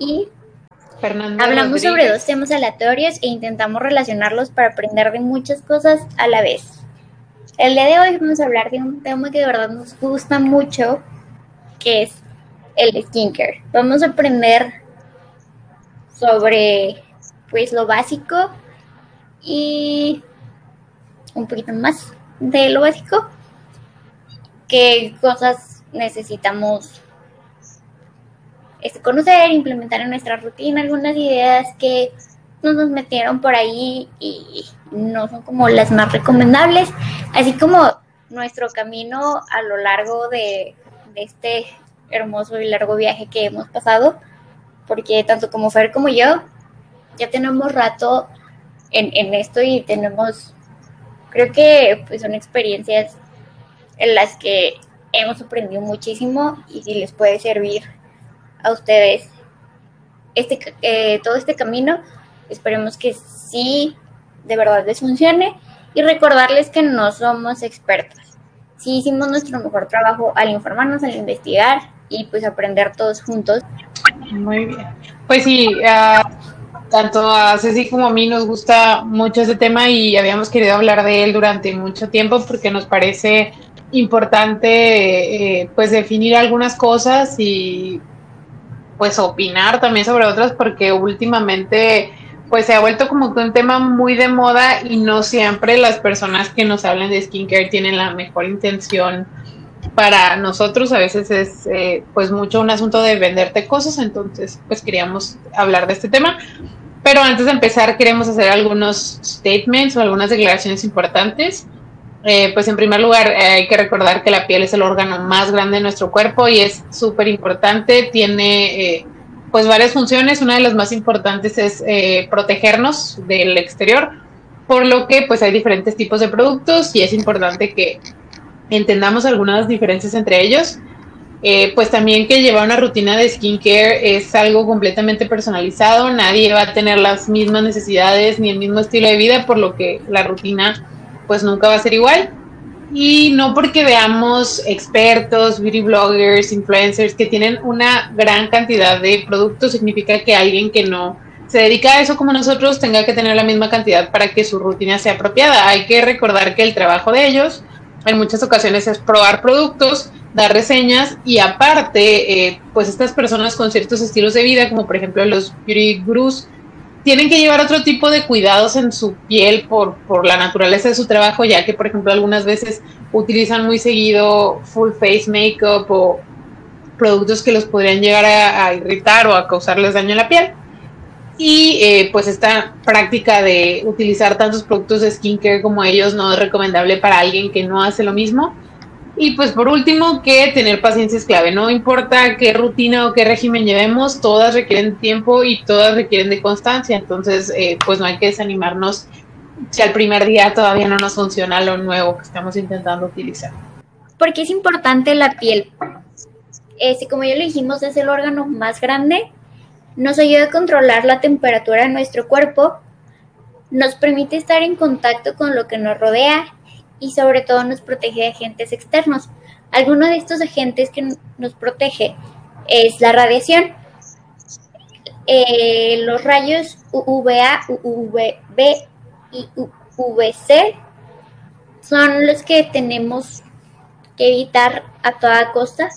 y Hablamos sobre dos temas aleatorios e intentamos relacionarlos para aprender de muchas cosas a la vez. El día de hoy vamos a hablar de un tema que de verdad nos gusta mucho, que es el skincare. Vamos a aprender sobre pues lo básico y un poquito más de lo básico, qué cosas necesitamos este, conocer, implementar en nuestra rutina algunas ideas que nos metieron por ahí y no son como las más recomendables, así como nuestro camino a lo largo de, este hermoso y largo viaje que hemos pasado, porque tanto como Fer como yo ya tenemos rato en, en esto y tenemos, creo que pues son experiencias en las que hemos aprendido muchísimo y si les puede servir a ustedes este, eh, todo este camino. Esperemos que sí, de verdad les funcione y recordarles que no somos expertos. Sí hicimos nuestro mejor trabajo al informarnos, al investigar y pues aprender todos juntos. Muy bien. Pues sí, tanto a Ceci como a mí nos gusta mucho ese tema y habíamos querido hablar de él durante mucho tiempo porque nos parece importante eh, pues definir algunas cosas y pues opinar también sobre otras porque últimamente pues se ha vuelto como que un tema muy de moda y no siempre las personas que nos hablan de skincare tienen la mejor intención. Para nosotros a veces es eh, pues mucho un asunto de venderte cosas entonces pues queríamos hablar de este tema. Pero antes de empezar queremos hacer algunos statements o algunas declaraciones importantes eh, pues en primer lugar eh, hay que recordar que la piel es el órgano más grande de nuestro cuerpo y es súper importante, tiene eh, pues varias funciones, una de las más importantes es protegernos del exterior, por lo que pues hay diferentes tipos de productos y es importante que entendamos algunas diferencias entre ellos. pues también que llevar una rutina de skincare es algo completamente personalizado, nadie va a tener las mismas necesidades ni el mismo estilo de vida, por lo que la rutina pues nunca va a ser igual. Y no porque veamos expertos, beauty bloggers, influencers que tienen una gran cantidad de productos, significa que alguien que no se dedica a eso como nosotros tenga que tener la misma cantidad para que su rutina sea apropiada. Hay que recordar que el trabajo de ellos en muchas ocasiones es probar productos, dar reseñas y aparte, eh, pues estas personas con ciertos estilos de vida, como por ejemplo los beauty gurus, tienen que llevar otro tipo de cuidados en su piel por, por la naturaleza de su trabajo, ya que, por ejemplo, algunas veces utilizan muy seguido full face makeup o productos que los podrían llegar a, irritar o a causarles daño en la piel. Y eh, pues esta práctica de utilizar tantos productos de skincare como ellos no es recomendable para alguien que no hace lo mismo. Y pues por último, que tener paciencia es clave. No importa qué rutina o qué régimen llevemos, todas requieren tiempo y todas requieren de constancia. Entonces, eh, pues no hay que desanimarnos si al primer día todavía no nos funciona lo nuevo que estamos intentando utilizar. Porque es importante la piel. Este, como ya lo dijimos, es el órgano más grande. Nos ayuda a controlar la temperatura de nuestro cuerpo. Nos permite estar en contacto con lo que nos rodea y sobre todo nos protege de agentes externos. Alguno de estos agentes que nos protege es la radiación. Eh, los rayos UVA, UVB y UVC son los que tenemos que evitar a toda costa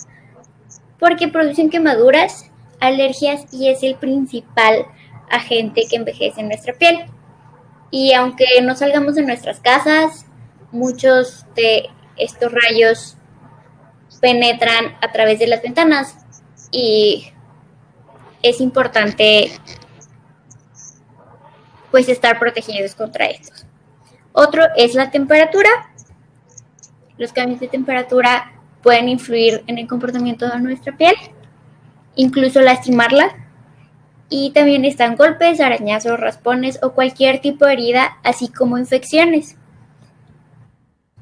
porque producen quemaduras, alergias y es el principal agente que envejece en nuestra piel. Y aunque no salgamos de nuestras casas, muchos de estos rayos penetran a través de las ventanas y es importante pues estar protegidos contra estos. Otro es la temperatura. Los cambios de temperatura pueden influir en el comportamiento de nuestra piel, incluso lastimarla. y también están golpes, arañazos, raspones o cualquier tipo de herida, así como infecciones.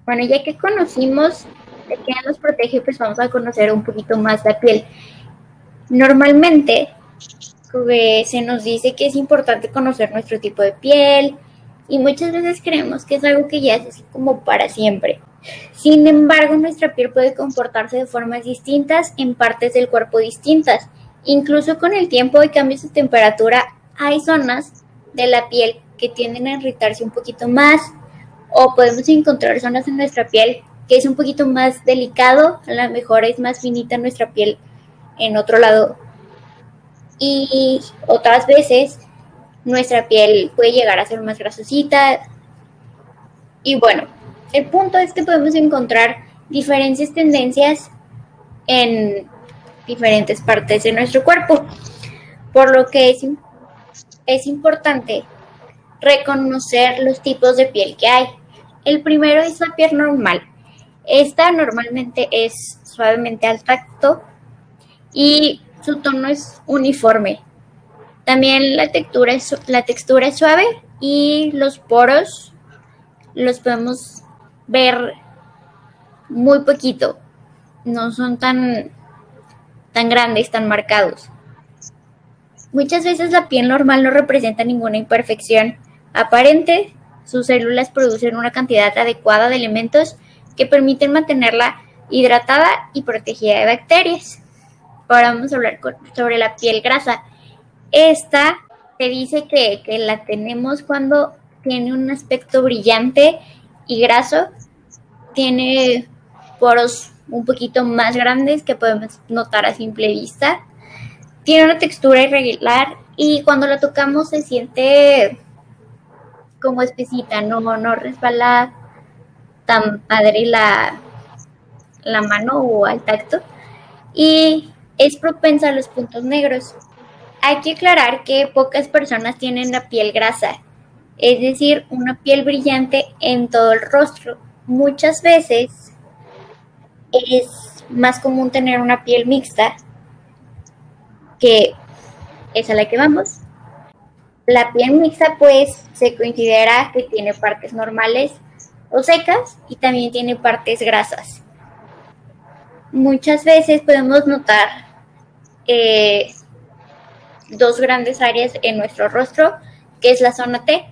Bueno, ya que conocimos de qué nos protege, pues vamos a conocer un poquito más la piel. Normalmente se nos dice que es importante conocer nuestro tipo de piel y muchas veces creemos que es algo que ya es así como para siempre. Sin embargo, nuestra piel puede comportarse de formas distintas en partes del cuerpo distintas. Incluso con el tiempo y cambios de temperatura, hay zonas de la piel que tienden a irritarse un poquito más o podemos encontrar zonas en nuestra piel que es un poquito más delicado, a lo mejor es más finita nuestra piel en otro lado. Y otras veces nuestra piel puede llegar a ser más grasosita. Y bueno, el punto es que podemos encontrar diferentes tendencias en diferentes partes de nuestro cuerpo, por lo que es, es importante reconocer los tipos de piel que hay. El primero es la piel normal. Esta normalmente es suavemente al tacto y su tono es uniforme. También la textura es, la textura es suave y los poros los podemos ver muy poquito. No son tan, tan grandes, tan marcados. Muchas veces la piel normal no representa ninguna imperfección aparente. Sus células producen una cantidad adecuada de elementos que permiten mantenerla hidratada y protegida de bacterias. Ahora vamos a hablar sobre la piel grasa. Esta se dice que, que la tenemos cuando tiene un aspecto brillante y graso. Tiene poros un poquito más grandes que podemos notar a simple vista. Tiene una textura irregular y cuando la tocamos se siente como espesita, no, no resbala tan padre la, la mano o al tacto. Y es propensa a los puntos negros. Hay que aclarar que pocas personas tienen la piel grasa, es decir, una piel brillante en todo el rostro. Muchas veces es más común tener una piel mixta, que es a la que vamos. La piel mixta pues se considera que tiene partes normales o secas y también tiene partes grasas. Muchas veces podemos notar eh, dos grandes áreas en nuestro rostro, que es la zona T.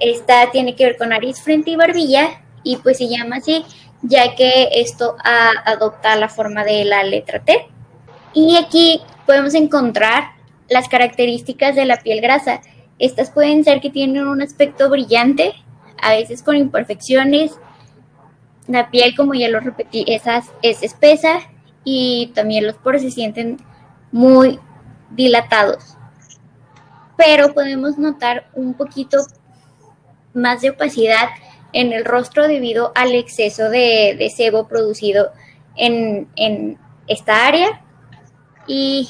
Esta tiene que ver con nariz, frente y barbilla y pues se llama así ya que esto adopta la forma de la letra T. Y aquí podemos encontrar las características de la piel grasa. Estas pueden ser que tienen un aspecto brillante, a veces con imperfecciones. La piel, como ya lo repetí, esas, es espesa y también los poros se sienten muy dilatados. Pero podemos notar un poquito más de opacidad en el rostro debido al exceso de, sebo producido en, en, esta área y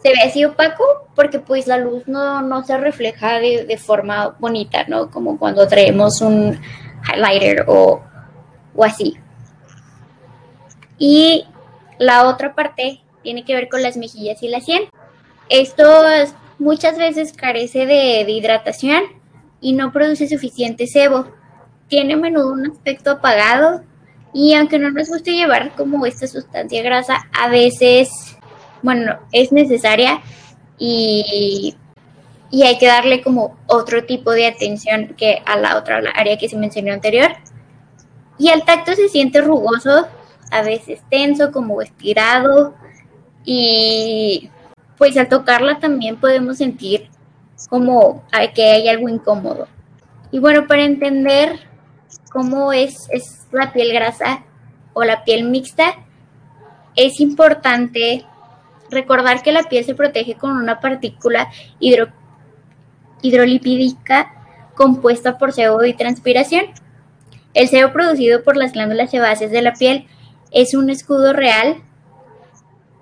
se ve así opaco porque pues la luz no, no se refleja de, de, forma bonita, ¿no? Como cuando traemos un highlighter o, o así. Y la otra parte tiene que ver con las mejillas y la sien. Esto muchas veces carece de, de hidratación y no produce suficiente sebo. Tiene a menudo un aspecto apagado y aunque no nos guste llevar como esta sustancia grasa, a veces, bueno, es necesaria y, y hay que darle como otro tipo de atención que a la otra área que se mencionó anterior. Y el tacto se siente rugoso, a veces tenso, como estirado y pues al tocarla también podemos sentir como que hay algo incómodo. Y bueno, para entender cómo es, es la piel grasa o la piel mixta, es importante recordar que la piel se protege con una partícula hidro, hidrolipídica compuesta por sebo y transpiración. El sebo producido por las glándulas sebáceas de la piel es un escudo real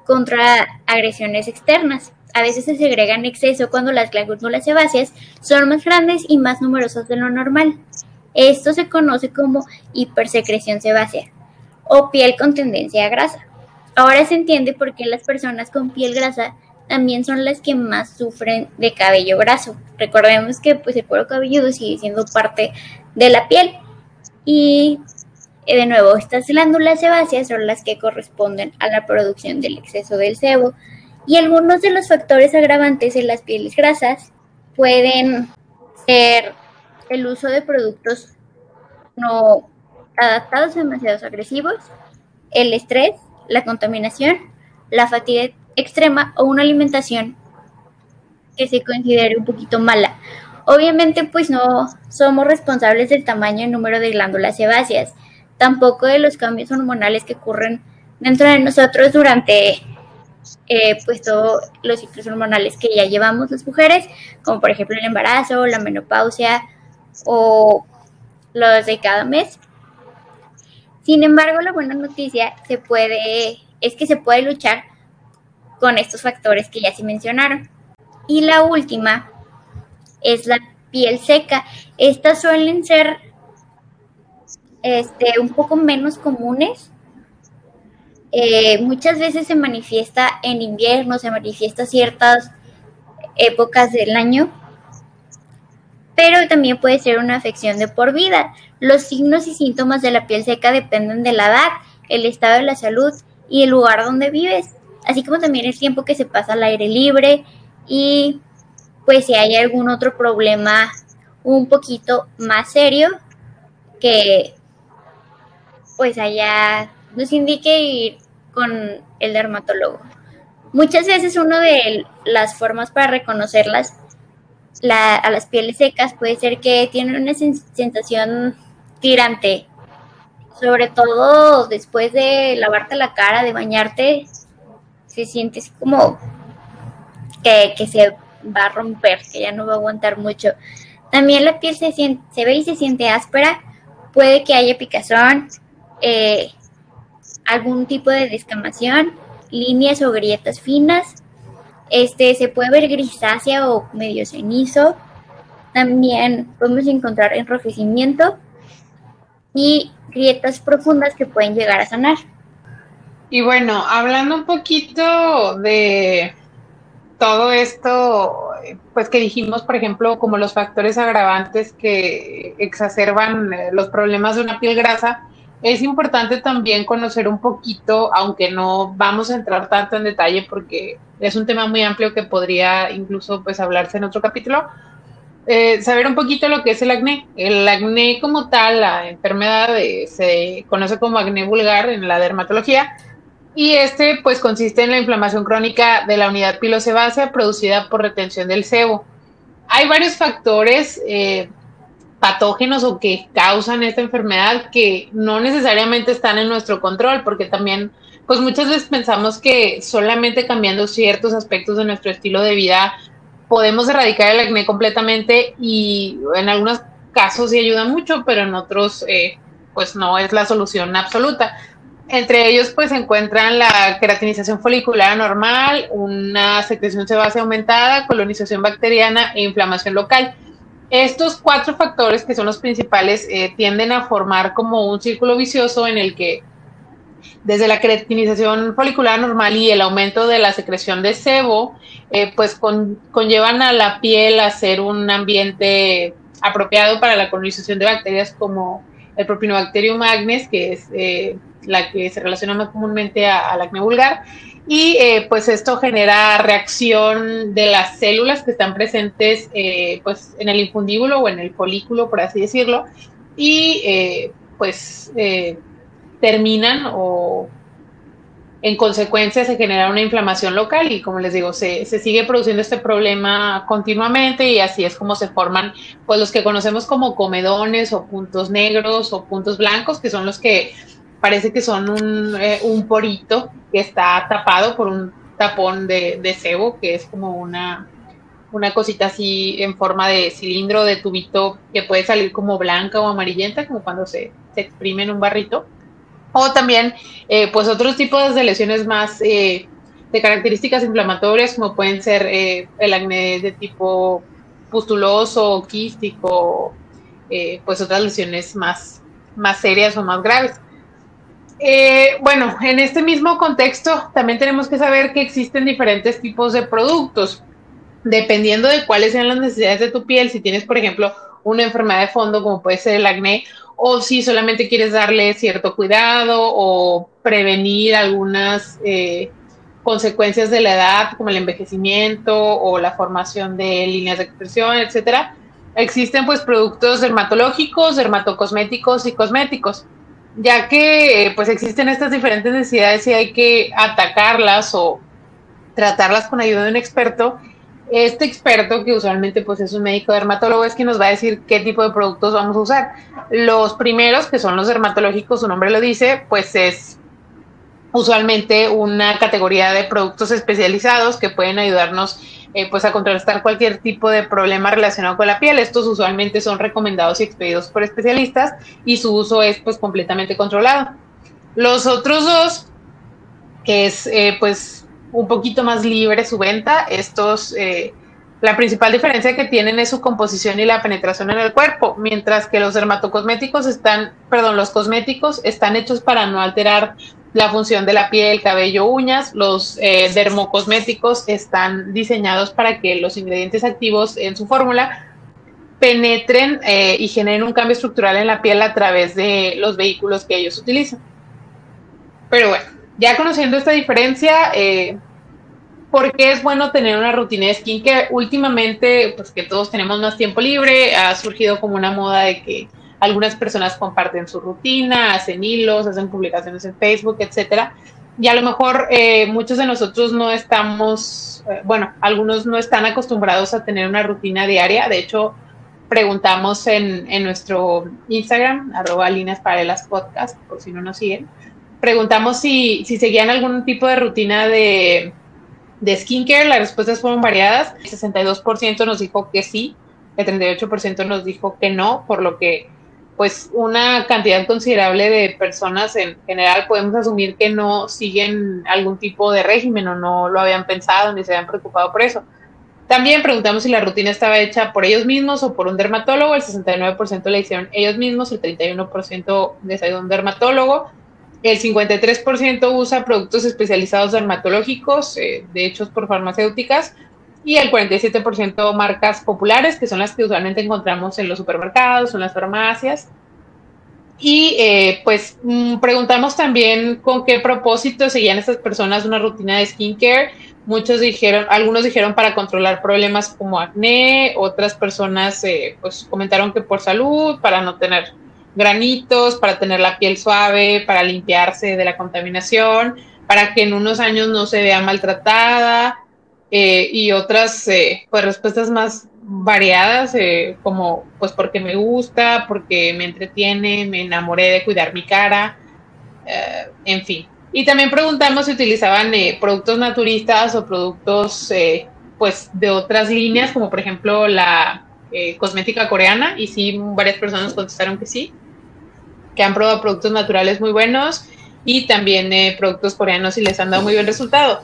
contra agresiones externas. A veces se segrega en exceso cuando las glándulas sebáceas son más grandes y más numerosas de lo normal. Esto se conoce como hipersecreción sebácea o piel con tendencia a grasa. Ahora se entiende por qué las personas con piel grasa también son las que más sufren de cabello graso. Recordemos que pues el cuero cabelludo sigue siendo parte de la piel. Y eh, de nuevo, estas glándulas sebáceas son las que corresponden a la producción del exceso del sebo. Y algunos de los factores agravantes en las pieles grasas pueden ser el uso de productos no adaptados demasiado agresivos, el estrés, la contaminación, la fatiga extrema o una alimentación que se considere un poquito mala. Obviamente, pues no somos responsables del tamaño y número de glándulas sebáceas, tampoco de los cambios hormonales que ocurren dentro de nosotros durante eh, pues todos los ciclos hormonales que ya llevamos las mujeres, como por ejemplo el embarazo, la menopausia o los de cada mes. Sin embargo, la buena noticia es que se puede luchar con estos factores que ya se mencionaron. Y la última es la piel seca. Estas suelen ser este, un poco menos comunes. Eh, muchas veces se manifiesta en invierno, se manifiesta ciertas épocas del año, pero también puede ser una afección de por vida. Los signos y síntomas de la piel seca dependen de la edad, el estado de la salud y el lugar donde vives, así como también el tiempo que se pasa al aire libre y pues si hay algún otro problema un poquito más serio que pues allá nos indique ir con el dermatólogo. Muchas veces una de las formas para reconocerlas a las pieles secas puede ser que tienen una sensación tirante, sobre todo después de lavarte la cara, de bañarte, se siente como que, se va a romper, que ya no va a aguantar mucho. También la piel se, siente, se ve y se siente áspera, puede que haya picazón, eh, algún tipo de descamación, líneas o grietas finas, este se puede ver grisácea o medio cenizo. También podemos encontrar enrojecimiento y grietas profundas que pueden llegar a sanar. Y bueno, hablando un poquito de todo esto, pues que dijimos, por ejemplo, como los factores agravantes que exacerban eh, los problemas de una piel grasa, es importante también conocer un poquito, aunque no vamos a entrar tanto en detalle porque es un tema muy amplio que podría incluso pues hablarse en otro capítulo, eh, saber un poquito lo que es el acné. El acné como tal, la enfermedad se conoce como acné vulgar en la dermatología y este pues consiste en la inflamación crónica de la unidad pilosebácea producida por retención del sebo. Hay varios factores eh, patógenos o que causan esta enfermedad que no necesariamente están en nuestro control porque también pues muchas veces pensamos que solamente cambiando ciertos aspectos de nuestro estilo de vida podemos erradicar el acné completamente y en algunos casos sí ayuda mucho, pero en otros eh, pues no es la solución absoluta. Entre ellos pues se encuentran la queratinización folicular anormal, una secreción sebácea aumentada, colonización bacteriana e inflamación local. Estos cuatro factores que son los principales eh, tienden a formar como un círculo vicioso en el que desde la queratinización folicular normal y el aumento de la secreción de sebo, eh, pues conllevan a la piel a ser un ambiente apropiado para la colonización de bacterias como el Propinobacterium magnes, que es eh, la que se relaciona más comúnmente al acné vulgar, y eh, pues esto genera reacción de las células que están presentes pues en el infundíbulo o en el folículo, por así decirlo, y pues terminan o en consecuencia se genera una inflamación local y como les digo, se, sigue produciendo este problema continuamente y así es como se forman pues los que conocemos como comedones o puntos negros o puntos blancos, que son los que parece que son un, eh, un porito que está tapado por un tapón de, de cebo, que es como una, una cosita así en forma de cilindro, de tubito, que puede salir como blanca o amarillenta, como cuando se, se exprime en un barrito. O también, eh, pues otros tipos de lesiones más eh, de características inflamatorias, como pueden ser eh, el acné de tipo pustuloso, quístico, pues otras lesiones más, más serias o más graves. Bueno, en este mismo contexto también tenemos que saber que existen diferentes tipos de productos, dependiendo de cuáles sean las necesidades de tu piel. Si tienes, por ejemplo, una enfermedad de fondo como puede ser el acné, o si solamente quieres darle cierto cuidado o prevenir algunas eh, consecuencias de la edad, como el envejecimiento o la formación de líneas de expresión, etcétera. Existen pues productos dermatológicos, dermatocosméticos y cosméticos ya que pues existen estas diferentes necesidades y hay que atacarlas o tratarlas con ayuda de un experto. Este experto, que usualmente pues es un médico dermatólogo, es quien nos va a decir qué tipo de productos vamos a usar. Los primeros, que son los dermatológicos, su nombre lo dice, pues es usualmente una categoría de productos especializados que pueden ayudarnos eh, pues a contrarrestar cualquier tipo de problema relacionado con la piel. Estos usualmente son recomendados y expedidos por especialistas y su uso es pues completamente controlado. Los otros dos, que es eh, pues un poquito más libre su venta, estos, eh, la principal diferencia que tienen es su composición y la penetración en el cuerpo, mientras que los dermatocosméticos están, perdón, los cosméticos están hechos para no alterar la función de la piel, cabello, uñas. Los eh, dermocosméticos están diseñados para que los ingredientes activos en su fórmula penetren eh, y generen un cambio estructural en la piel a través de los vehículos que ellos utilizan. Pero bueno, ya conociendo esta diferencia, eh, ¿por qué es bueno tener una rutina de skincare? Últimamente, pues que todos tenemos más tiempo libre, ha surgido como una moda de que algunas personas comparten su rutina, hacen hilos, hacen publicaciones en Facebook, etcétera. Y a lo mejor eh, muchos de nosotros no estamos, eh, bueno, algunos no están acostumbrados a tener una rutina diaria. De hecho, preguntamos en, en nuestro Instagram, arroba líneas paralelas podcast, por si no nos siguen. Preguntamos si, si seguían algún tipo de rutina de, de skincare. Las respuestas fueron variadas. El 62% nos dijo que sí, el 38% nos dijo que no, por lo que pues una cantidad considerable de personas en general podemos asumir que no siguen algún tipo de régimen o no lo habían pensado ni se habían preocupado por eso. También preguntamos si la rutina estaba hecha por ellos mismos o por un dermatólogo. El 69% la hicieron ellos mismos, el 31% les ayudó un dermatólogo. El 53% usa productos especializados dermatológicos, eh, de hechos por farmacéuticas, y el 47% marcas populares, que son las que usualmente encontramos en los supermercados en las farmacias. Y eh, pues mm, preguntamos también con qué propósito seguían estas personas una rutina de skincare. Muchos dijeron, algunos dijeron para controlar problemas como acné, otras personas eh, pues comentaron que por salud, para no tener granitos, para tener la piel suave, para limpiarse de la contaminación, para que en unos años no se vea maltratada, eh, y otras eh, pues respuestas más variadas eh, como pues porque me gusta, porque me entretiene, me enamoré de cuidar mi cara, en fin. Y también preguntamos si utilizaban productos naturistas o productos pues de otras líneas, como por ejemplo la cosmética coreana, y sí, varias personas contestaron que sí, que han probado productos naturales muy buenos y también productos coreanos y les han dado muy buen resultado.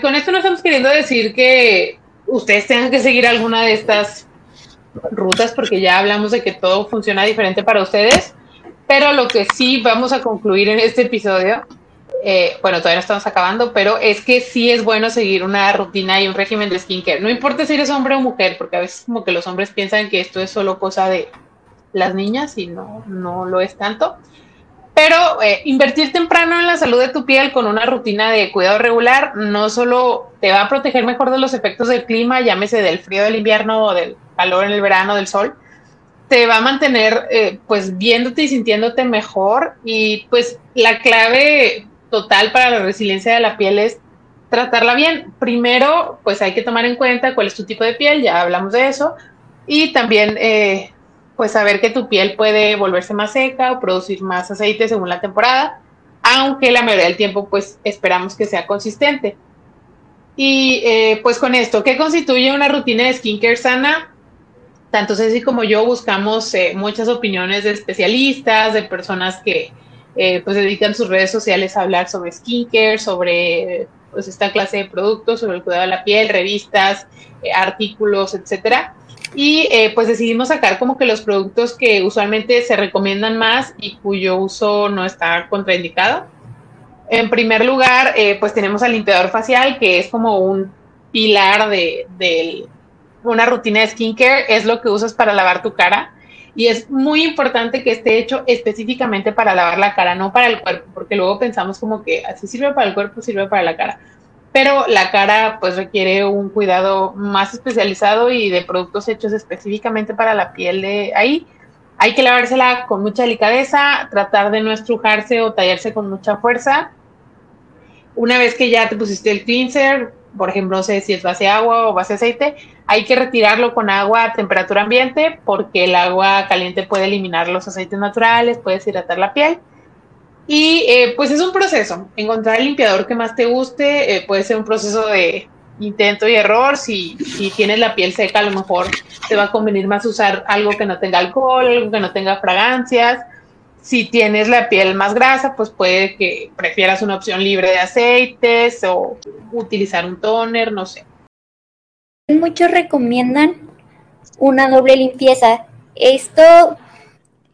Con esto no estamos queriendo decir que ustedes tengan que seguir alguna de estas rutas porque ya hablamos de que todo funciona diferente para ustedes, pero lo que sí vamos a concluir en este episodio, eh, bueno, todavía no estamos acabando, pero es que sí es bueno seguir una rutina y un régimen de skincare. No importa si eres hombre o mujer, porque a veces como que los hombres piensan que esto es solo cosa de las niñas y no, no lo es tanto. Pero eh, invertir temprano en la salud de tu piel con una rutina de cuidado regular no solo te va a proteger mejor de los efectos del clima, llámese del frío del invierno o del calor en el verano, del sol, te va a mantener eh, pues viéndote y sintiéndote mejor y pues la clave total para la resiliencia de la piel es tratarla bien. Primero, pues hay que tomar en cuenta cuál es tu tipo de piel, ya hablamos de eso, y también eh, pues saber que tu piel puede volverse más seca o producir más aceite según la temporada, aunque la mayoría del tiempo pues esperamos que sea consistente. Y eh, pues con esto, ¿qué constituye una rutina de skincare sana? Tanto Ceci como yo buscamos eh, muchas opiniones de especialistas, de personas que eh, pues dedican sus redes sociales a hablar sobre skincare, sobre pues esta clase de productos, sobre el cuidado de la piel, revistas, artículos, etcétera Y eh, pues decidimos sacar como que los productos que usualmente se recomiendan más y cuyo uso no está contraindicado. En primer lugar, eh, pues tenemos al limpiador facial, que es como un pilar de, de una rutina de skincare, es lo que usas para lavar tu cara. Y es muy importante que esté hecho específicamente para lavar la cara, no para el cuerpo, porque luego pensamos como que así sirve para el cuerpo, sirve para la cara. Pero la cara pues requiere un cuidado más especializado y de productos hechos específicamente para la piel de ahí. Hay que lavársela con mucha delicadeza, tratar de no estrujarse o tallarse con mucha fuerza. Una vez que ya te pusiste el cleanser, por ejemplo, no sé si es base agua o base aceite, hay que retirarlo con agua a temperatura ambiente porque el agua caliente puede eliminar los aceites naturales, puede deshidratar la piel. Y eh, pues es un proceso. Encontrar el limpiador que más te guste eh, puede ser un proceso de intento y error. Si, si tienes la piel seca, a lo mejor te va a convenir más usar algo que no tenga alcohol, algo que no tenga fragancias. Si tienes la piel más grasa, pues puede que prefieras una opción libre de aceites o utilizar un toner, no sé. Muchos recomiendan una doble limpieza. Esto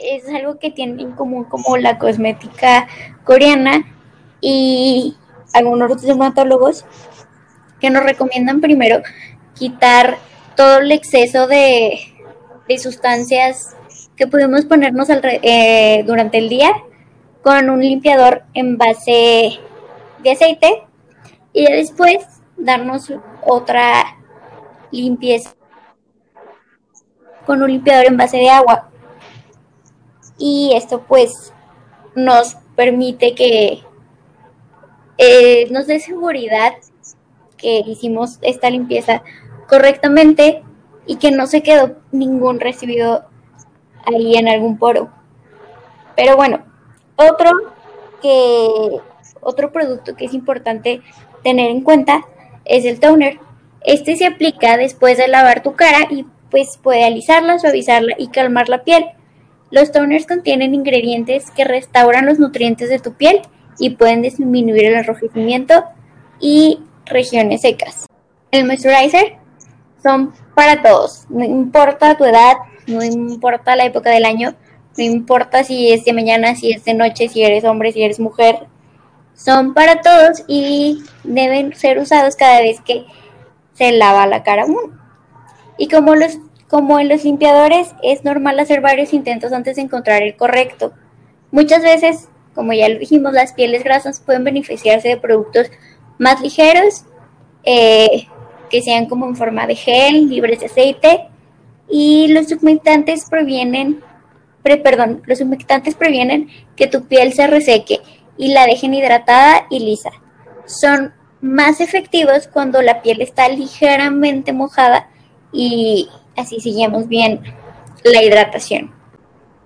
es algo que tienen en común como la cosmética coreana y algunos dermatólogos que nos recomiendan primero quitar todo el exceso de, de sustancias que podemos ponernos eh, durante el día con un limpiador en base de aceite y después darnos otra limpieza con un limpiador en base de agua. Y esto pues nos permite que eh, nos dé seguridad que hicimos esta limpieza correctamente y que no se quedó ningún residuo ahí en algún poro. Pero bueno, otro que otro producto que es importante tener en cuenta es el toner. Este se aplica después de lavar tu cara y pues puede alisarla, suavizarla y calmar la piel. Los toners contienen ingredientes que restauran los nutrientes de tu piel y pueden disminuir el enrojecimiento y regiones secas. El moisturizer son para todos, no importa tu edad, no importa la época del año, no importa si es de mañana, si es de noche, si eres hombre, si eres mujer, son para todos y deben ser usados cada vez que se lava la cara. Y como, los, como en los limpiadores, es normal hacer varios intentos antes de encontrar el correcto. Muchas veces, como ya lo dijimos, las pieles grasas pueden beneficiarse de productos más ligeros, eh, que sean como en forma de gel, libres de aceite, y los humectantes previenen, perdón, los humectantes previenen que tu piel se reseque y la dejen hidratada y lisa. Son más efectivos cuando la piel está ligeramente mojada y así seguimos bien la hidratación.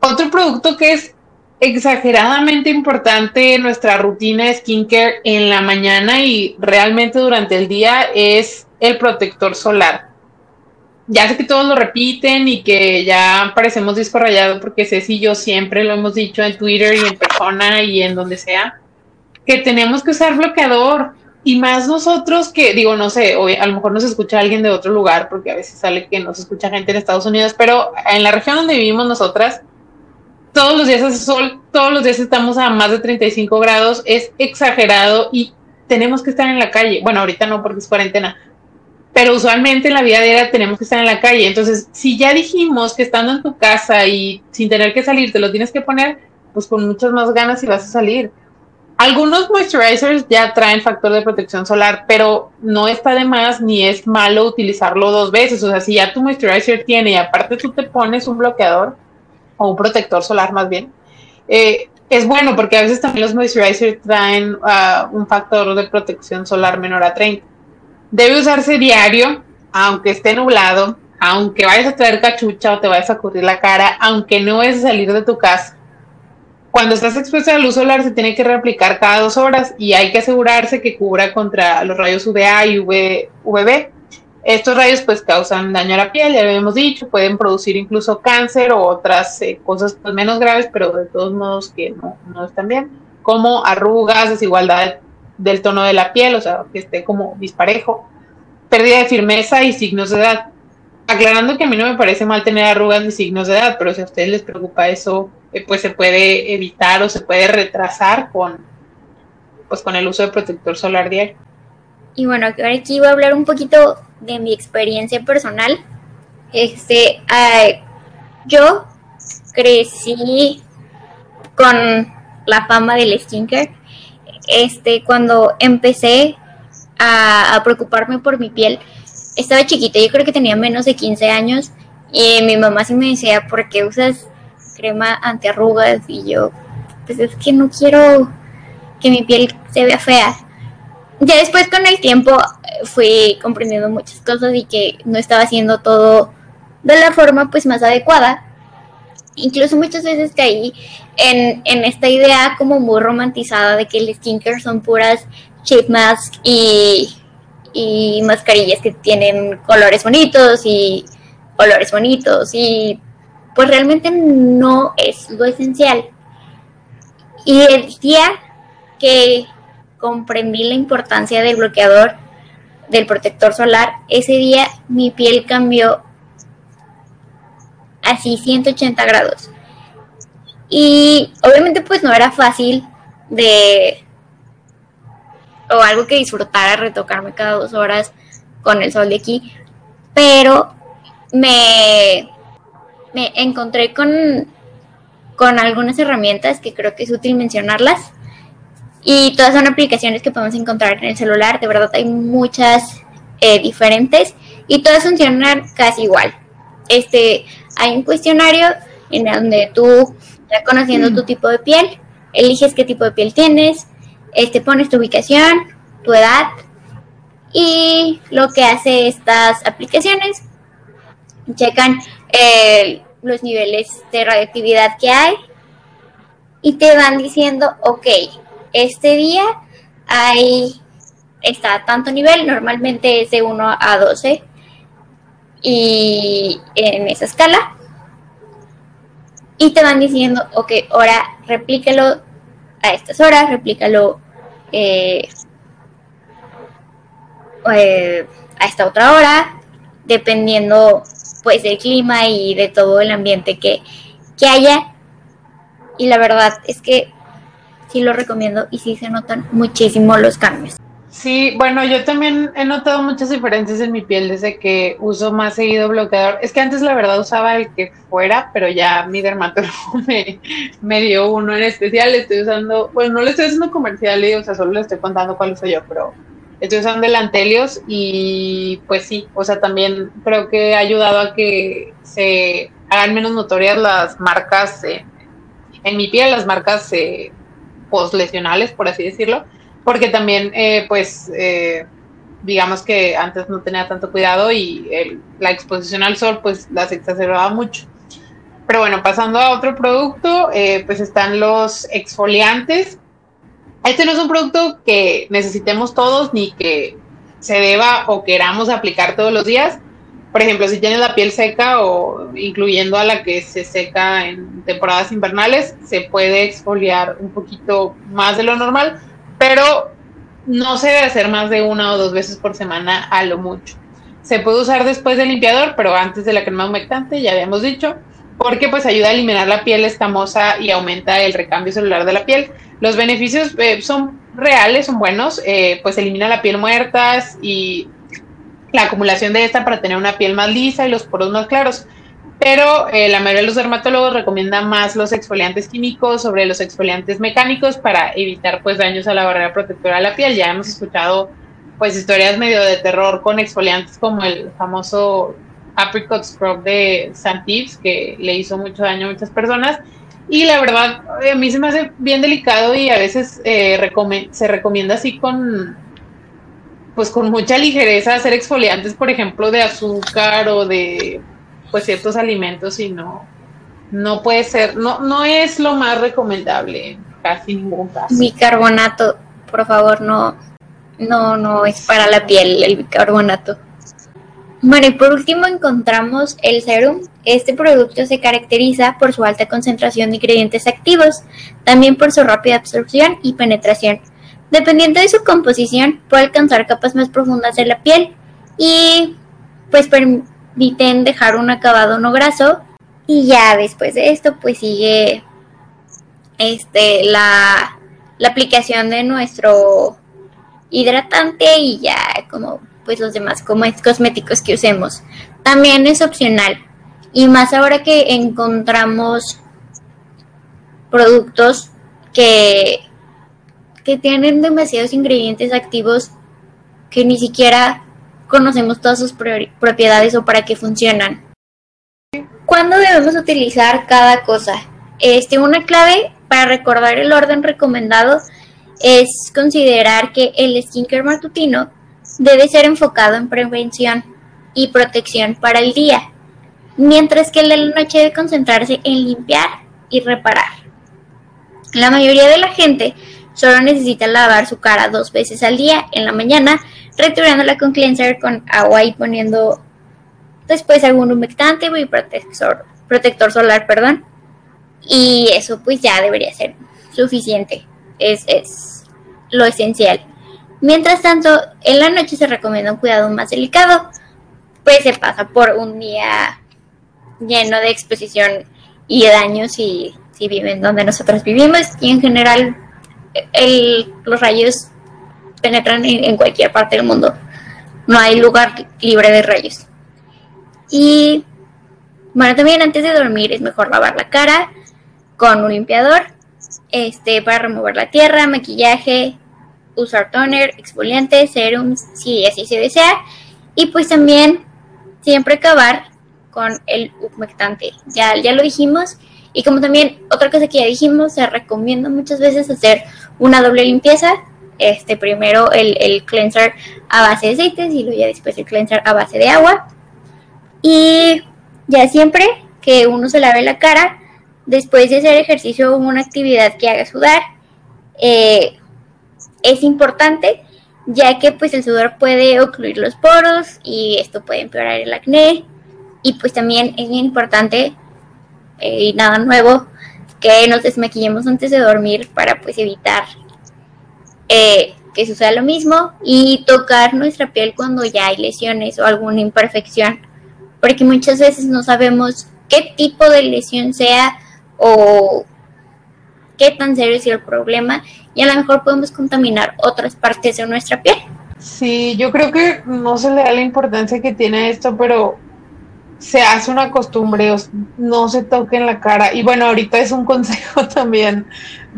Otro producto que es exageradamente importante en nuestra rutina de skincare en la mañana y realmente durante el día es el protector solar. Ya sé que todos lo repiten y que ya parecemos disco rayado porque Ceci y yo siempre lo hemos dicho en Twitter y en persona y en donde sea, que tenemos que usar bloqueador y más nosotros que, digo, no sé, hoy a lo mejor nos escucha alguien de otro lugar, porque a veces sale que nos escucha gente en Estados Unidos, pero en la región donde vivimos nosotras, todos los días hace sol, todos los días estamos a más de 35 grados, es exagerado y tenemos que estar en la calle. Bueno, ahorita no porque es cuarentena, pero usualmente en la vida diaria tenemos que estar en la calle. Entonces, si ya dijimos que estando en tu casa y sin tener que salir te lo tienes que poner, pues con muchas más ganas y vas a salir. Algunos moisturizers ya traen factor de protección solar, pero no está de más ni es malo utilizarlo dos veces. O sea, si ya tu moisturizer tiene y aparte tú te pones un bloqueador o un protector solar más bien, eh, es bueno porque a veces también los moisturizers traen ah, un factor de protección solar menor a 30. Debe usarse diario, aunque esté nublado, aunque vayas a traer cachucha o te vayas a cubrir la cara, aunque no vayas a salir de tu casa cuando estás expuesto a la luz solar se tiene que reaplicar cada dos horas y hay que asegurarse que cubra contra los rayos UVA y UVB. Estos rayos pues causan daño a la piel, ya lo hemos dicho, pueden producir incluso cáncer o otras eh, cosas pues, menos graves, pero de todos modos que no, no están bien, como arrugas, desigualdad del tono de la piel, o sea, que esté como disparejo, pérdida de firmeza y signos de edad. aclarando que a mí no me parece mal tener arrugas ni signos de edad, pero si a ustedes les preocupa eso, pues se puede evitar o se puede retrasar con, pues con el uso de protector solar diario. Y bueno, aquí voy a hablar un poquito de mi experiencia personal. Este, yo crecí con la fama del skincare. Este, cuando empecé a, preocuparme por mi piel, estaba chiquita, yo creo que tenía menos de 15 años y mi mamá sí me decía, ¿por qué usas crema antiarrugas? Y yo, pues es que no quiero que mi piel se vea fea. Ya después con el tiempo fui comprendiendo muchas cosas y que no estaba haciendo todo de la forma pues más adecuada. Incluso muchas veces caí en, en esta idea como muy romantizada de que el skincare son puras cheap masks y, y mascarillas que tienen colores bonitos y colores bonitos y pues realmente no es lo esencial. Y el día que comprendí la importancia del bloqueador, del protector solar, ese día mi piel cambió así 180 grados. Y obviamente pues no era fácil de... o algo que disfrutara retocarme cada dos horas con el sol de aquí, pero me, me encontré con, con algunas herramientas que creo que es útil mencionarlas. Y todas son aplicaciones que podemos encontrar en el celular. De verdad hay muchas eh, diferentes y todas funcionan casi igual. Este, hay un cuestionario en donde tú estás conociendo tu tipo de piel, eliges qué tipo de piel tienes, este, pones tu ubicación, tu edad y lo que hace estas aplicaciones, checan los niveles de radioactividad que hay y te van diciendo, ok, este día hay, está a tanto nivel, normalmente es de 1 a 12 y en esa escala. Y te van diciendo, ok, ahora replícalo a estas horas, replícalo eh, eh, a esta otra hora, dependiendo pues del clima y de todo el ambiente que, que haya. Y la verdad es que sí lo recomiendo y sí se notan muchísimo los cambios. Sí, bueno, yo también he notado muchas diferencias en mi piel desde que uso más seguido bloqueador. Es que antes la verdad usaba el que fuera, pero ya mi dermatólogo me, dio uno en especial. Estoy usando, bueno, no le estoy haciendo comercial, o sea, solo le estoy contando cuál uso yo, pero estoy usando el Antelios y pues sí, o sea, también creo que ha ayudado a que se hagan menos notorias las marcas en mi piel, las marcas eh, postlesionales, por así decirlo porque también, eh, pues, eh, digamos que antes no tenía tanto cuidado y la exposición al sol, pues, las exacerbaba mucho. Pero bueno, pasando a otro producto, eh, pues están los exfoliantes. Este no es un producto que necesitemos todos ni que se deba o queramos aplicar todos los días. Por ejemplo, si tienes la piel seca o incluyendo a la que se seca en temporadas invernales, se puede exfoliar un poquito más de lo normal pero no se debe hacer más de una o dos veces por semana a lo mucho. Se puede usar después del limpiador, pero antes de la crema humectante, ya habíamos dicho, porque pues ayuda a eliminar la piel escamosa y aumenta el recambio celular de la piel. Los beneficios eh, son reales, son buenos, eh, pues elimina la piel muertas y la acumulación de esta para tener una piel más lisa y los poros más claros pero eh, la mayoría de los dermatólogos recomiendan más los exfoliantes químicos sobre los exfoliantes mecánicos para evitar pues daños a la barrera protectora de la piel. Ya hemos escuchado pues historias medio de terror con exfoliantes como el famoso apricot scrub de Santives que le hizo mucho daño a muchas personas y la verdad a mí se me hace bien delicado y a veces eh, se recomienda así con pues con mucha ligereza hacer exfoliantes por ejemplo de azúcar o de pues ciertos alimentos y no, no puede ser, no, no es lo más recomendable en casi ningún caso. Bicarbonato, por favor, no, no, no es para la piel el bicarbonato. Bueno, y por último encontramos el serum. Este producto se caracteriza por su alta concentración de ingredientes activos, también por su rápida absorción y penetración. Dependiendo de su composición, puede alcanzar capas más profundas de la piel y pues eviten dejar un acabado no graso y ya después de esto pues sigue este la, la aplicación de nuestro hidratante y ya como pues los demás cosméticos que usemos. También es opcional y más ahora que encontramos productos que, que tienen demasiados ingredientes activos que ni siquiera conocemos todas sus propiedades o para qué funcionan. ¿Cuándo debemos utilizar cada cosa? Este, una clave para recordar el orden recomendado es considerar que el skincare matutino debe ser enfocado en prevención y protección para el día, mientras que el de la noche debe concentrarse en limpiar y reparar. La mayoría de la gente solo necesita lavar su cara dos veces al día, en la mañana, retirándola con cleanser con agua y poniendo después algún humectante y protector, protector solar, perdón. Y eso pues ya debería ser suficiente. Es, es lo esencial. Mientras tanto, en la noche se recomienda un cuidado más delicado, pues se pasa por un día lleno de exposición y de daños si, viven donde nosotros vivimos y en general los rayos penetran en, cualquier parte del mundo. No hay lugar libre de rayos. Y bueno, también antes de dormir es mejor lavar la cara con un limpiador este, para remover la tierra, maquillaje, usar toner, exfoliante, serum, si así se desea. Y pues también siempre acabar con el humectante. Ya, ya lo dijimos. Y como también otra cosa que ya dijimos, se recomienda muchas veces hacer una doble limpieza. Este, primero el, el cleanser a base de aceites y luego ya después el cleanser a base de agua. Y ya siempre que uno se lave la cara, después de hacer ejercicio o una actividad que haga sudar, eh, es importante ya que pues el sudor puede ocluir los poros y esto puede empeorar el acné. Y pues también es bien importante eh, y nada nuevo que nos desmaquillemos antes de dormir para pues evitar eh, que suceda lo mismo y tocar nuestra piel cuando ya hay lesiones o alguna imperfección. Porque muchas veces no sabemos qué tipo de lesión sea o qué tan serio es el problema y a lo mejor podemos contaminar otras partes de nuestra piel. Sí, yo creo que no se le da la importancia que tiene esto, pero se hace una costumbre, no se toque en la cara. Y bueno, ahorita es un consejo también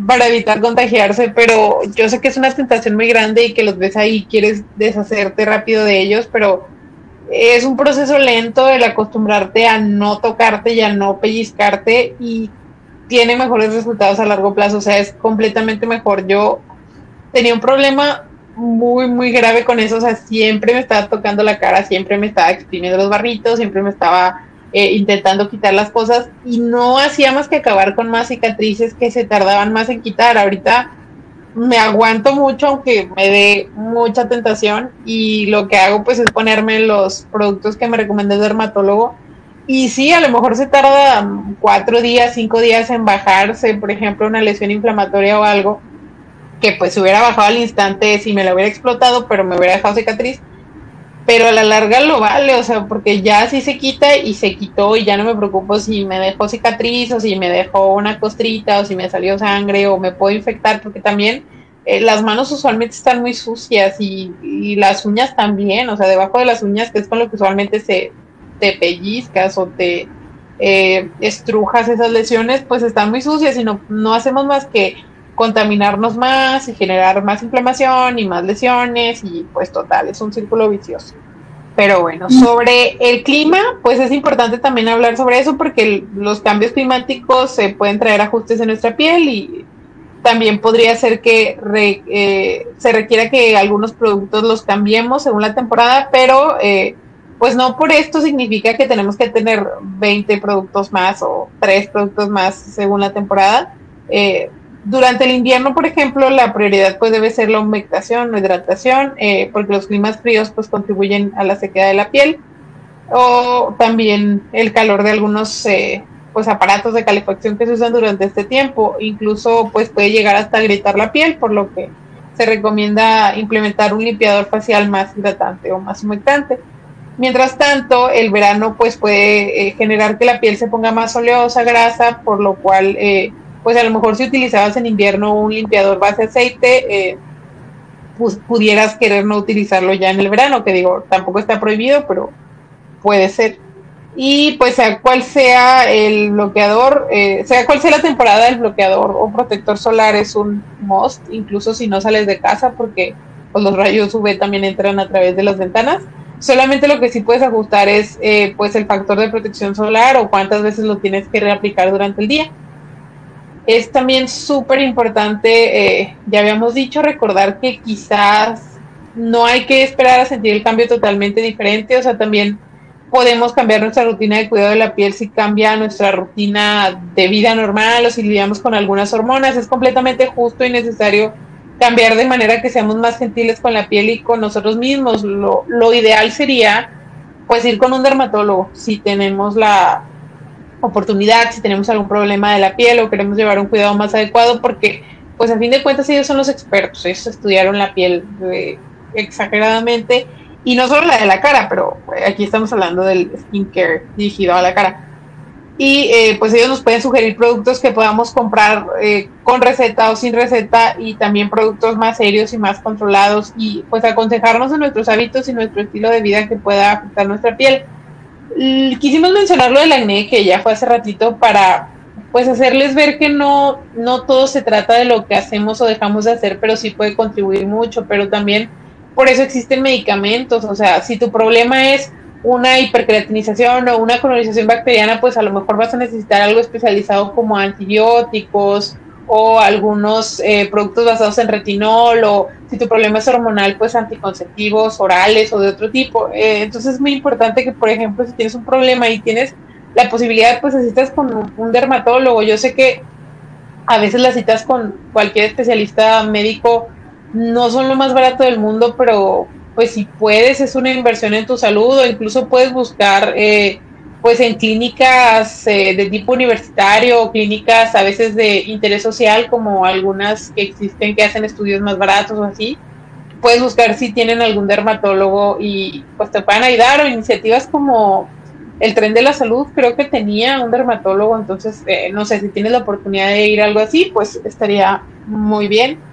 para evitar contagiarse, pero yo sé que es una tentación muy grande y que los ves ahí y quieres deshacerte rápido de ellos, pero es un proceso lento el acostumbrarte a no tocarte y a no pellizcarte y tiene mejores resultados a largo plazo, o sea, es completamente mejor. Yo tenía un problema muy, muy grave con eso, o sea, siempre me estaba tocando la cara, siempre me estaba exprimiendo los barritos, siempre me estaba eh, intentando quitar las cosas y no hacía más que acabar con más cicatrices que se tardaban más en quitar. Ahorita me aguanto mucho, aunque me dé mucha tentación y lo que hago pues es ponerme los productos que me recomendó el dermatólogo y sí, a lo mejor se tarda cuatro días, cinco días en bajarse, por ejemplo, una lesión inflamatoria o algo, que pues se hubiera bajado al instante si me la hubiera explotado, pero me hubiera dejado cicatriz. Pero a la larga lo vale, o sea, porque ya sí se quita y se quitó y ya no me preocupo si me dejó cicatriz o si me dejó una costrita o si me salió sangre o me puedo infectar, porque también eh, las manos usualmente están muy sucias y, y las uñas también, o sea, debajo de las uñas, que es con lo que usualmente se, te pellizcas o te eh, estrujas esas lesiones, pues están muy sucias y no, no hacemos más que contaminarnos más y generar más inflamación y más lesiones y pues total, es un círculo vicioso. Pero bueno, mm. sobre el clima, pues es importante también hablar sobre eso porque los cambios climáticos se pueden traer ajustes en nuestra piel y también podría ser que eh, se requiera que algunos productos los cambiemos según la temporada, pero eh, pues no por esto significa que tenemos que tener 20 productos más o 3 productos más según la temporada. Eh, durante el invierno, por ejemplo, la prioridad pues debe ser la humectación, la hidratación, eh, porque los climas fríos pues contribuyen a la sequedad de la piel o también el calor de algunos eh, pues aparatos de calefacción que se usan durante este tiempo, incluso pues puede llegar hasta gritar la piel, por lo que se recomienda implementar un limpiador facial más hidratante o más humectante. Mientras tanto, el verano pues puede eh, generar que la piel se ponga más oleosa, grasa, por lo cual eh, pues a lo mejor si utilizabas en invierno un limpiador base aceite, eh, pues pudieras querer no utilizarlo ya en el verano, que digo, tampoco está prohibido, pero puede ser. Y pues sea cual sea el bloqueador, sea cual sea la temporada, el bloqueador o protector solar es un must, incluso si no sales de casa, porque pues, los rayos UV también entran a través de las ventanas. Solamente lo que sí puedes ajustar es eh, pues el factor de protección solar o cuántas veces lo tienes que reaplicar durante el día. Es también súper importante, eh, ya habíamos dicho, recordar que quizás no hay que esperar a sentir el cambio totalmente diferente, o sea, también podemos cambiar nuestra rutina de cuidado de la piel si cambia nuestra rutina de vida normal o si lidiamos con algunas hormonas. Es completamente justo y necesario cambiar de manera que seamos más gentiles con la piel y con nosotros mismos. Lo, lo ideal sería pues ir con un dermatólogo si tenemos la oportunidad, si tenemos algún problema de la piel o queremos llevar un cuidado más adecuado, porque pues a fin de cuentas ellos son los expertos, ellos estudiaron la piel exageradamente y no solo la de la cara, pero aquí estamos hablando del skincare dirigido a la cara y eh, pues ellos nos pueden sugerir productos que podamos comprar eh, con receta o sin receta y también productos más serios y más controlados y pues aconsejarnos en nuestros hábitos y nuestro estilo de vida que pueda afectar nuestra piel. Quisimos mencionar lo del acné que ya fue hace ratito para pues hacerles ver que no, no todo se trata de lo que hacemos o dejamos de hacer, pero sí puede contribuir mucho, pero también por eso existen medicamentos, o sea, si tu problema es una hipercreatinización o una colonización bacteriana, pues a lo mejor vas a necesitar algo especializado como antibióticos o algunos eh, productos basados en retinol o si tu problema es hormonal, pues anticonceptivos orales o de otro tipo. Eh, entonces es muy importante que, por ejemplo, si tienes un problema y tienes la posibilidad, pues necesitas con un dermatólogo. Yo sé que a veces las citas con cualquier especialista médico no son lo más barato del mundo, pero pues si puedes, es una inversión en tu salud o incluso puedes buscar eh, pues en clínicas eh, de tipo universitario o clínicas a veces de interés social como algunas que existen que hacen estudios más baratos o así. Puedes buscar si tienen algún dermatólogo y pues te puedan ayudar o iniciativas como el tren de la salud creo que tenía un dermatólogo, entonces eh, no sé si tienes la oportunidad de ir a algo así, pues estaría muy bien.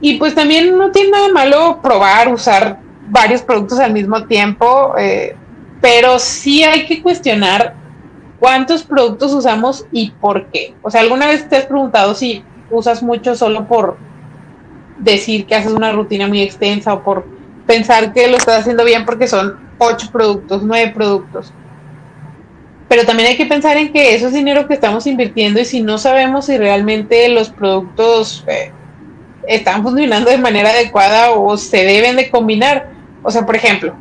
Y pues también no tiene nada malo probar, usar varios productos al mismo tiempo, eh, pero sí hay que cuestionar cuántos productos usamos y por qué. O sea, ¿alguna vez te has preguntado si usas mucho solo por decir que haces una rutina muy extensa o por pensar que lo estás haciendo bien porque son ocho productos, nueve productos? Pero también hay que pensar en que eso es dinero que estamos invirtiendo y si no sabemos si realmente los productos eh, están funcionando de manera adecuada o se deben de combinar. O sea, por ejemplo,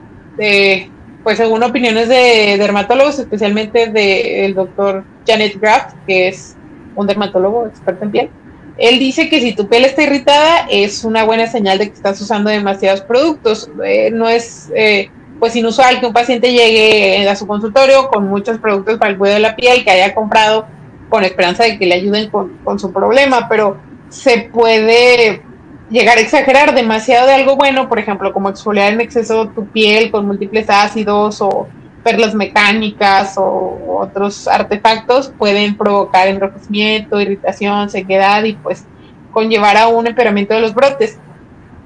pues según opiniones de dermatólogos, especialmente del doctor Janet Graff, que es un dermatólogo experto en piel, él dice que si tu piel está irritada es una buena señal de que estás usando demasiados productos. Eh, no es eh, pues inusual que un paciente llegue a su consultorio con muchos productos para el cuidado de la piel que haya comprado con esperanza de que le ayuden con, con su problema, pero se puede llegar a exagerar demasiado de algo bueno, por ejemplo, como exfoliar en exceso tu piel con múltiples ácidos o perlas mecánicas o otros artefactos, pueden provocar enrojecimiento, irritación, sequedad y pues conllevar a un empeoramiento de los brotes.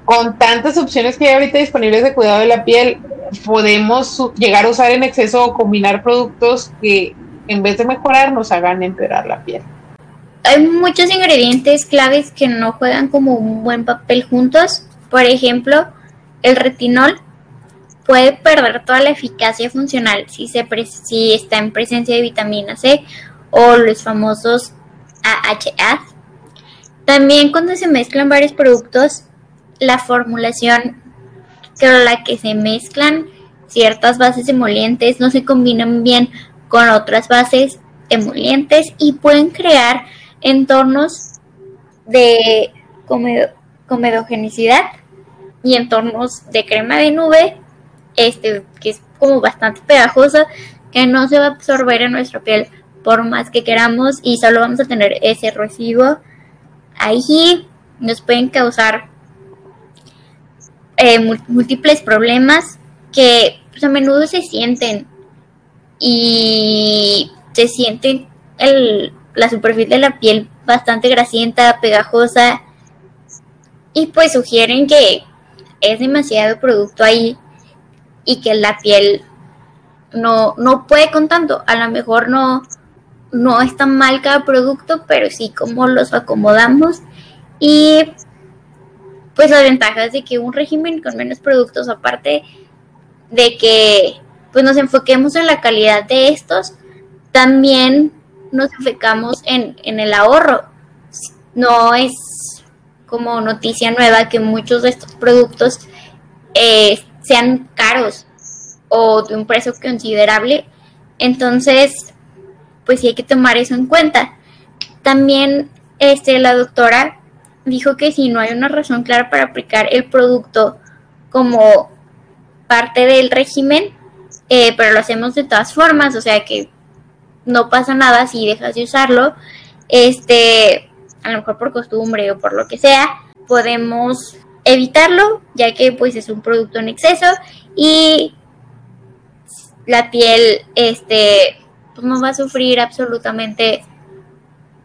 Con tantas opciones que hay ahorita disponibles de cuidado de la piel, podemos llegar a usar en exceso o combinar productos que en vez de mejorar nos hagan empeorar la piel hay muchos ingredientes claves que no juegan como un buen papel juntos. Por ejemplo, el retinol puede perder toda la eficacia funcional si, se si está en presencia de vitamina C o los famosos AHA. También cuando se mezclan varios productos, la formulación con la que se mezclan ciertas bases emolientes no se combinan bien con otras bases emolientes y pueden crear entornos de comedogenicidad y entornos de crema de nube, este, que es como bastante pegajosa, que no se va a absorber en nuestra piel por más que queramos y solo vamos a tener ese residuo ahí. Nos pueden causar eh, múltiples problemas que pues a menudo se sienten y se sienten el, la superficie de la piel bastante grasienta, pegajosa y pues sugieren que es demasiado producto ahí y que la piel no, no puede con tanto. A lo mejor no, no es tan mal cada producto, pero sí como los acomodamos y pues las ventajas de que un régimen con menos productos, aparte de que pues nos enfoquemos en la calidad de estos, también nos enfocamos en, en el ahorro. No es como noticia nueva que muchos de estos productos eh, sean caros o de un precio considerable. Entonces, pues sí hay que tomar eso en cuenta. También este, la doctora dijo que si no hay una razón clara para aplicar el producto como parte del régimen, eh, pero lo hacemos de todas formas, o sea que no pasa nada si dejas de usarlo, este, a lo mejor por costumbre o por lo que sea, podemos evitarlo, ya que pues es un producto en exceso y la piel, este, pues no va a sufrir absolutamente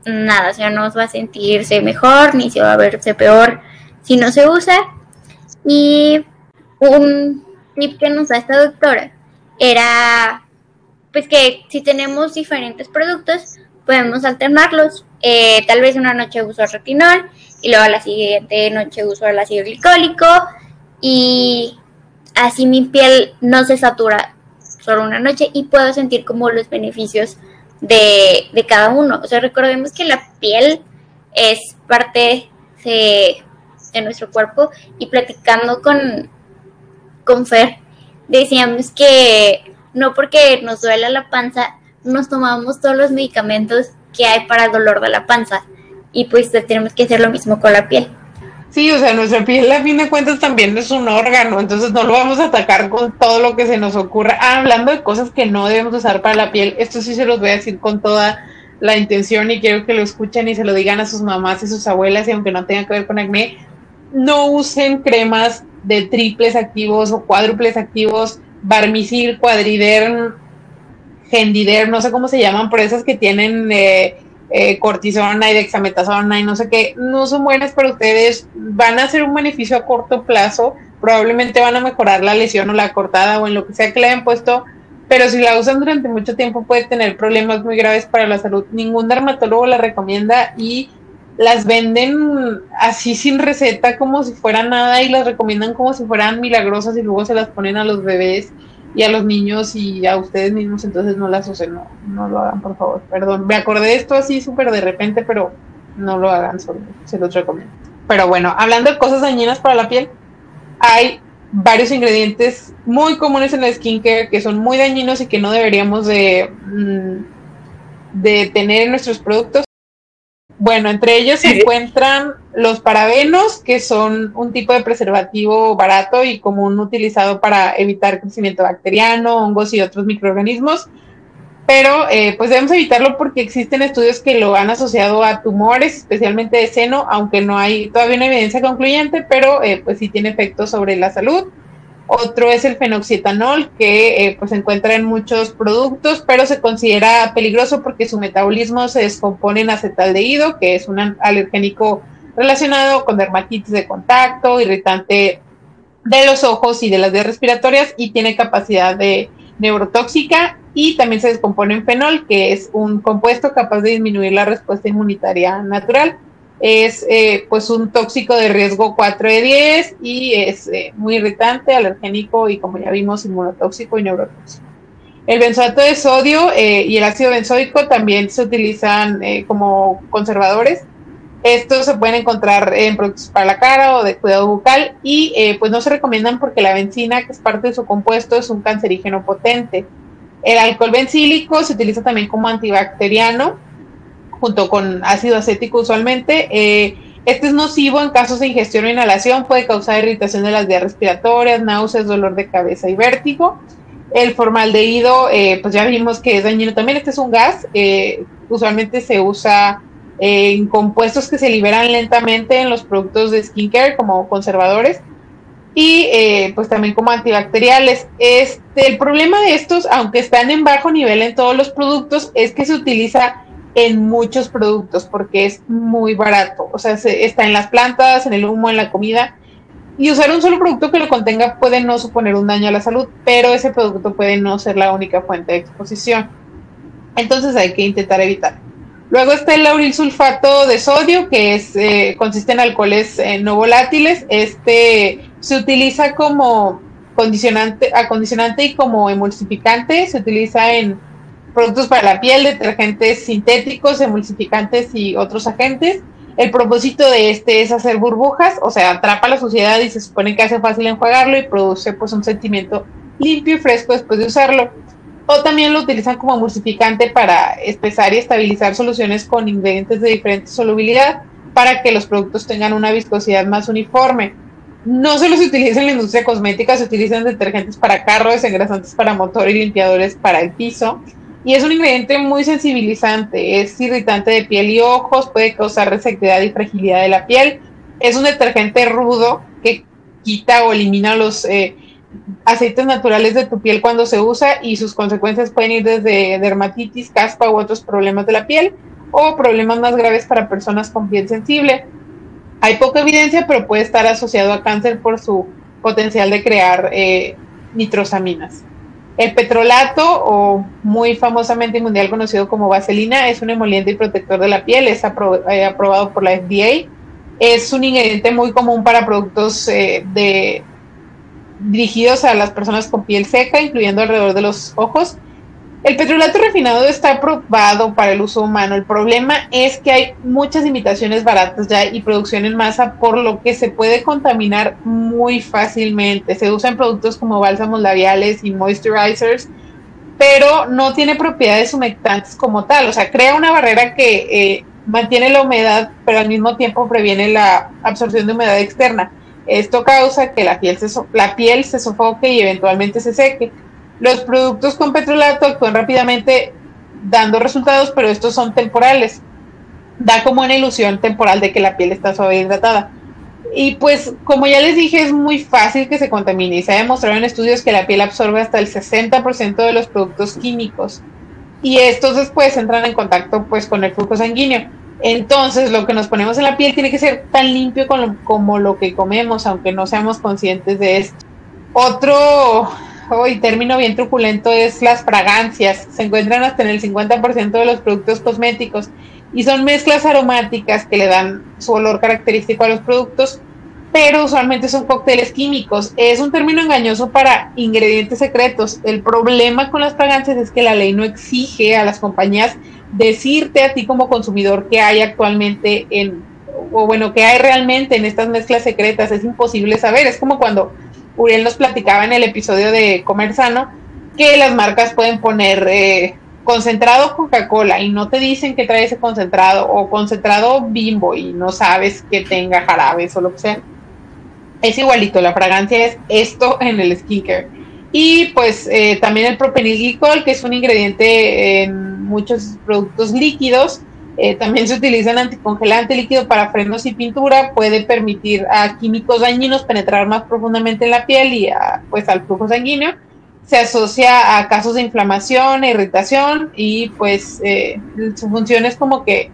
nada, o sea, no va a sentirse mejor ni se va a verse peor si no se usa. Y un tip que nos da esta doctora era pues que si tenemos diferentes productos podemos alternarlos. Eh, tal vez una noche uso retinol y luego a la siguiente noche uso el ácido glicólico y así mi piel no se satura solo una noche y puedo sentir como los beneficios de, cada uno. O sea, recordemos que la piel es parte de, de nuestro cuerpo y platicando con, con Fer, decíamos que no porque nos duela la panza, nos tomamos todos los medicamentos que hay para el dolor de la panza. Y pues tenemos que hacer lo mismo con la piel. Sí, o sea, nuestra piel a fin de cuentas también es un órgano, entonces no lo vamos a atacar con todo lo que se nos ocurra. Ah, hablando de cosas que no debemos usar para la piel, esto sí se los voy a decir con toda la intención y quiero que lo escuchen y se lo digan a sus mamás y sus abuelas y aunque no tenga que ver con acné, no usen cremas de triples activos o cuádruples activos, barmicil, cuadriderm, gendiderm, no sé cómo se llaman, pero esas que tienen eh, eh, cortisona y dexametasona y no sé qué, no son buenas para ustedes, van a hacer un beneficio a corto plazo, probablemente van a mejorar la lesión o la cortada o en lo que sea que le hayan puesto, pero si la usan durante mucho tiempo puede tener problemas muy graves para la salud. Ningún dermatólogo la recomienda y las venden así sin receta como si fuera nada y las recomiendan como si fueran milagrosas y luego se las ponen a los bebés y a los niños y a ustedes mismos, entonces no las usen, no, no lo hagan, por favor. Perdón, me acordé de esto así súper de repente, pero no lo hagan, solo, se los recomiendo. Pero bueno, hablando de cosas dañinas para la piel, hay varios ingredientes muy comunes en la skincare que son muy dañinos y que no deberíamos de, mm, de tener en nuestros productos. Bueno, entre ellos se encuentran los parabenos, que son un tipo de preservativo barato y común utilizado para evitar crecimiento bacteriano, hongos y otros microorganismos. Pero eh, pues debemos evitarlo porque existen estudios que lo han asociado a tumores, especialmente de seno, aunque no hay todavía una evidencia concluyente, pero eh, pues sí tiene efectos sobre la salud. Otro es el fenoxietanol, que eh, pues se encuentra en muchos productos, pero se considera peligroso porque su metabolismo se descompone en acetaldehído, que es un alergénico relacionado con dermatitis de contacto, irritante de los ojos y de las vías respiratorias y tiene capacidad de neurotóxica y también se descompone en fenol, que es un compuesto capaz de disminuir la respuesta inmunitaria natural es eh, pues un tóxico de riesgo 4 de 10 y es eh, muy irritante, alergénico y como ya vimos inmunotóxico y neurotóxico. El benzoato de sodio eh, y el ácido benzoico también se utilizan como conservadores. Estos se pueden encontrar en productos para la cara o de cuidado bucal y pues no se recomiendan porque la benzina, que es parte de su compuesto, es un cancerígeno potente. El alcohol bencílico se utiliza también como antibacteriano junto con ácido acético usualmente. Eh, este es nocivo en casos de ingestión o inhalación, puede causar irritación de las vías respiratorias, náuseas, dolor de cabeza y vértigo. El formaldehído, eh, pues ya vimos que es dañino también. Este es un gas, eh, usualmente se usa en compuestos que se liberan lentamente en los productos de skincare como conservadores. y eh, pues también como antibacteriales. Este, el problema de estos, aunque están en bajo nivel en todos los productos, es que se utiliza en muchos productos porque es muy barato. O sea, está en las plantas, en el humo, en la comida. Y usar un solo producto que lo contenga puede no suponer un daño a la salud, pero ese producto puede no ser la única fuente de exposición. Entonces hay que intentar evitar. Luego está el lauril sulfato de sodio, que es, eh, consiste en alcoholes eh, no volátiles. Este se utiliza como condicionante, acondicionante y como emulsificante. Se utiliza en productos para la piel, detergentes sintéticos, emulsificantes y otros agentes. El propósito de este es hacer burbujas, o sea, atrapa la suciedad y se supone que hace fácil enjuagarlo y produce pues un sentimiento limpio y fresco después de usarlo. O también lo utilizan como emulsificante para espesar y estabilizar soluciones con ingredientes de diferente solubilidad para que los productos tengan una viscosidad más uniforme. No solo se utiliza en la industria cosmética, se utilizan detergentes para carros, engrasantes para motor y limpiadores para el piso y es un ingrediente muy sensibilizante, es irritante de piel y ojos, puede causar resequedad y fragilidad de la piel. Es un detergente rudo que quita o elimina los eh, aceites naturales de tu piel cuando se usa y sus consecuencias pueden ir desde dermatitis, caspa u otros problemas de la piel o problemas más graves para personas con piel sensible. Hay poca evidencia, pero puede estar asociado a cáncer por su potencial de crear eh, nitrosaminas. El petrolato, o muy famosamente mundial conocido como vaselina, es un emoliente y protector de la piel, es eh, aprobado por la FDA. Es un ingrediente muy común para productos eh, de, dirigidos a las personas con piel seca, incluyendo alrededor de los ojos. El petrolato refinado está aprobado para el uso humano. El problema es que hay muchas imitaciones baratas ya y producción en masa, por lo que se puede contaminar muy fácilmente. Se usa en productos como bálsamos labiales y moisturizers, pero no tiene propiedades humectantes como tal. O sea, crea una barrera que eh, mantiene la humedad, pero al mismo tiempo previene la absorción de humedad externa. Esto causa que la piel se, la piel se sofoque y eventualmente se seque. Los productos con petrolato actúan rápidamente dando resultados, pero estos son temporales. Da como una ilusión temporal de que la piel está suave y hidratada. Y pues, como ya les dije, es muy fácil que se contamine y se ha demostrado en estudios que la piel absorbe hasta el 60% de los productos químicos. Y estos después entran en contacto pues con el flujo sanguíneo. Entonces, lo que nos ponemos en la piel tiene que ser tan limpio como lo que comemos, aunque no seamos conscientes de esto. Otro y término bien truculento es las fragancias. Se encuentran hasta en el 50% de los productos cosméticos y son mezclas aromáticas que le dan su olor característico a los productos, pero usualmente son cócteles químicos. Es un término engañoso para ingredientes secretos. El problema con las fragancias es que la ley no exige a las compañías decirte a ti como consumidor qué hay actualmente en, o bueno, qué hay realmente en estas mezclas secretas. Es imposible saber. Es como cuando Uriel nos platicaba en el episodio de Comer Sano que las marcas pueden poner eh, concentrado Coca-Cola y no te dicen que trae ese concentrado o concentrado bimbo y no sabes que tenga jarabes o lo que sea. Es igualito, la fragancia es esto en el skincare. Y pues eh, también el propenilglicol, que es un ingrediente en muchos productos líquidos, eh, también se utiliza en anticongelante líquido para frenos y pintura, puede permitir a químicos dañinos penetrar más profundamente en la piel y pues al flujo sanguíneo. Se asocia a casos de inflamación e irritación y pues eh, su función es como que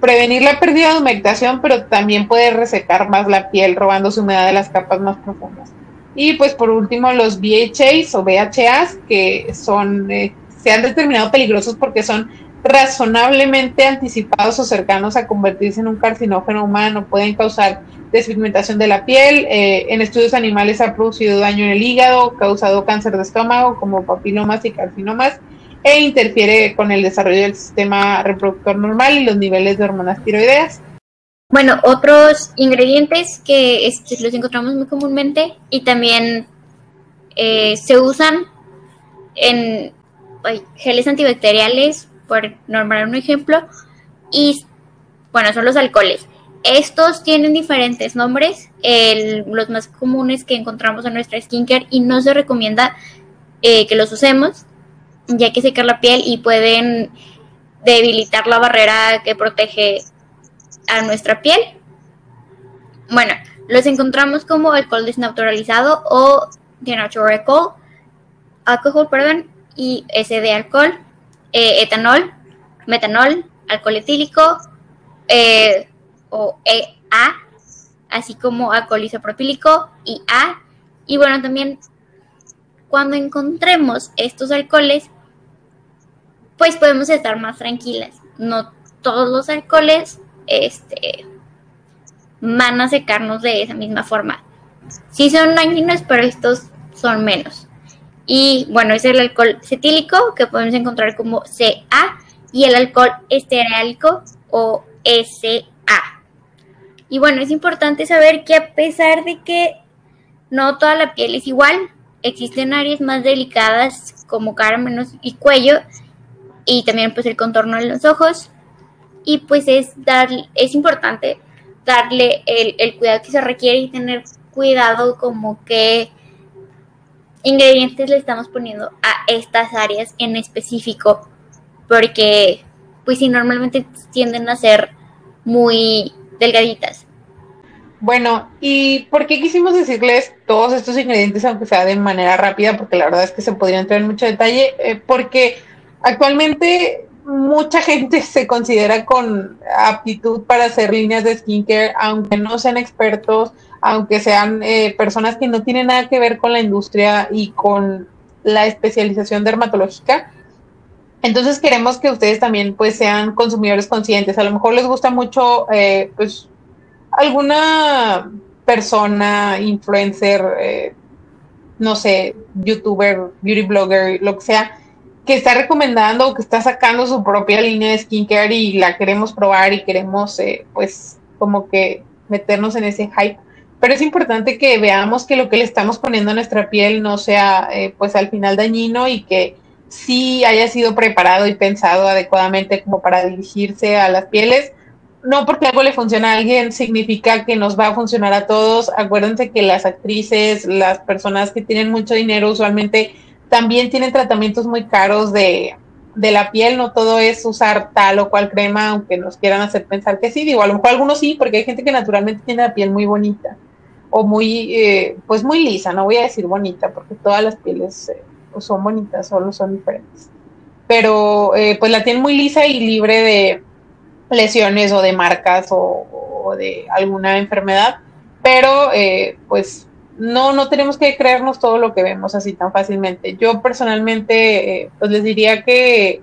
prevenir la pérdida de humectación, pero también puede resecar más la piel, robando humedad de las capas más profundas. Y pues por último los BHAs o BHAs, que son, eh, se han determinado peligrosos porque son razonablemente anticipados o cercanos a convertirse en un carcinógeno humano, pueden causar despigmentación de la piel, eh, en estudios animales ha producido daño en el hígado, causado cáncer de estómago como papilomas y carcinomas e interfiere con el desarrollo del sistema reproductor normal y los niveles de hormonas tiroideas. Bueno, otros ingredientes que los encontramos muy comúnmente y también eh, se usan en geles antibacteriales por nombrar un ejemplo, y bueno, son los alcoholes. Estos tienen diferentes nombres, los más comunes que encontramos en nuestra skincare y no se recomienda eh, que los usemos, ya que secar la piel y pueden debilitar la barrera que protege a nuestra piel. Bueno, Los encontramos como alcohol desnaturalizado o denatured alcohol, alcohol, perdón, y S de alcohol, eh, etanol, metanol, alcohol etílico eh, o EA, así como alcohol isopropílico y A. Y bueno, también cuando encontremos estos alcoholes, pues podemos estar más tranquilas. No todos los alcoholes este, van a secarnos de esa misma forma. Sí son dañinos, pero estos son menos. Y bueno, es el alcohol cetílico que podemos encontrar como CA y el alcohol esterálico o SA. Y bueno, es importante saber que a pesar de que no toda la piel es igual, existen áreas más delicadas como cara, manos y cuello y también pues el contorno de los ojos. Y pues es, dar, es importante darle el, el cuidado que se requiere y tener cuidado como que ingredientes le estamos poniendo a estas áreas en específico, porque pues sí, normalmente tienden a ser muy delgaditas. Bueno, ¿y por qué quisimos decirles todos estos ingredientes, aunque sea de manera rápida? Porque la verdad es que se podría entrar en mucho detalle, eh, porque actualmente mucha gente se considera con aptitud para hacer líneas de skincare, aunque no sean expertos, aunque sean eh, personas que no tienen nada que ver con la industria y con la especialización dermatológica. Entonces queremos que ustedes también pues sean consumidores conscientes. A lo mejor les gusta mucho eh, pues alguna persona, influencer, eh, no sé, youtuber, beauty blogger, lo que sea, que está recomendando o que está sacando su propia línea de skincare y la queremos probar y queremos pues como que meternos en ese hype pero es importante que veamos que lo que le estamos poniendo a nuestra piel no sea eh, pues al final dañino y que sí haya sido preparado y pensado adecuadamente como para dirigirse a las pieles. No porque algo le funciona a alguien significa que nos va a funcionar a todos. Acuérdense que las actrices, las personas que tienen mucho dinero usualmente también tienen tratamientos muy caros de, de la piel, no todo es usar tal o cual crema, aunque nos quieran hacer pensar que sí, digo, a lo mejor algunos sí, porque hay gente que naturalmente tiene la piel muy bonita o muy, eh, pues muy lisa, no voy a decir bonita, porque todas las pieles eh, son bonitas, solo son diferentes. Pero eh, pues la tienen muy lisa y libre de lesiones o de marcas o, de alguna enfermedad, pero pues no, no tenemos que creernos todo lo que vemos así tan fácilmente. Yo personalmente, pues les diría que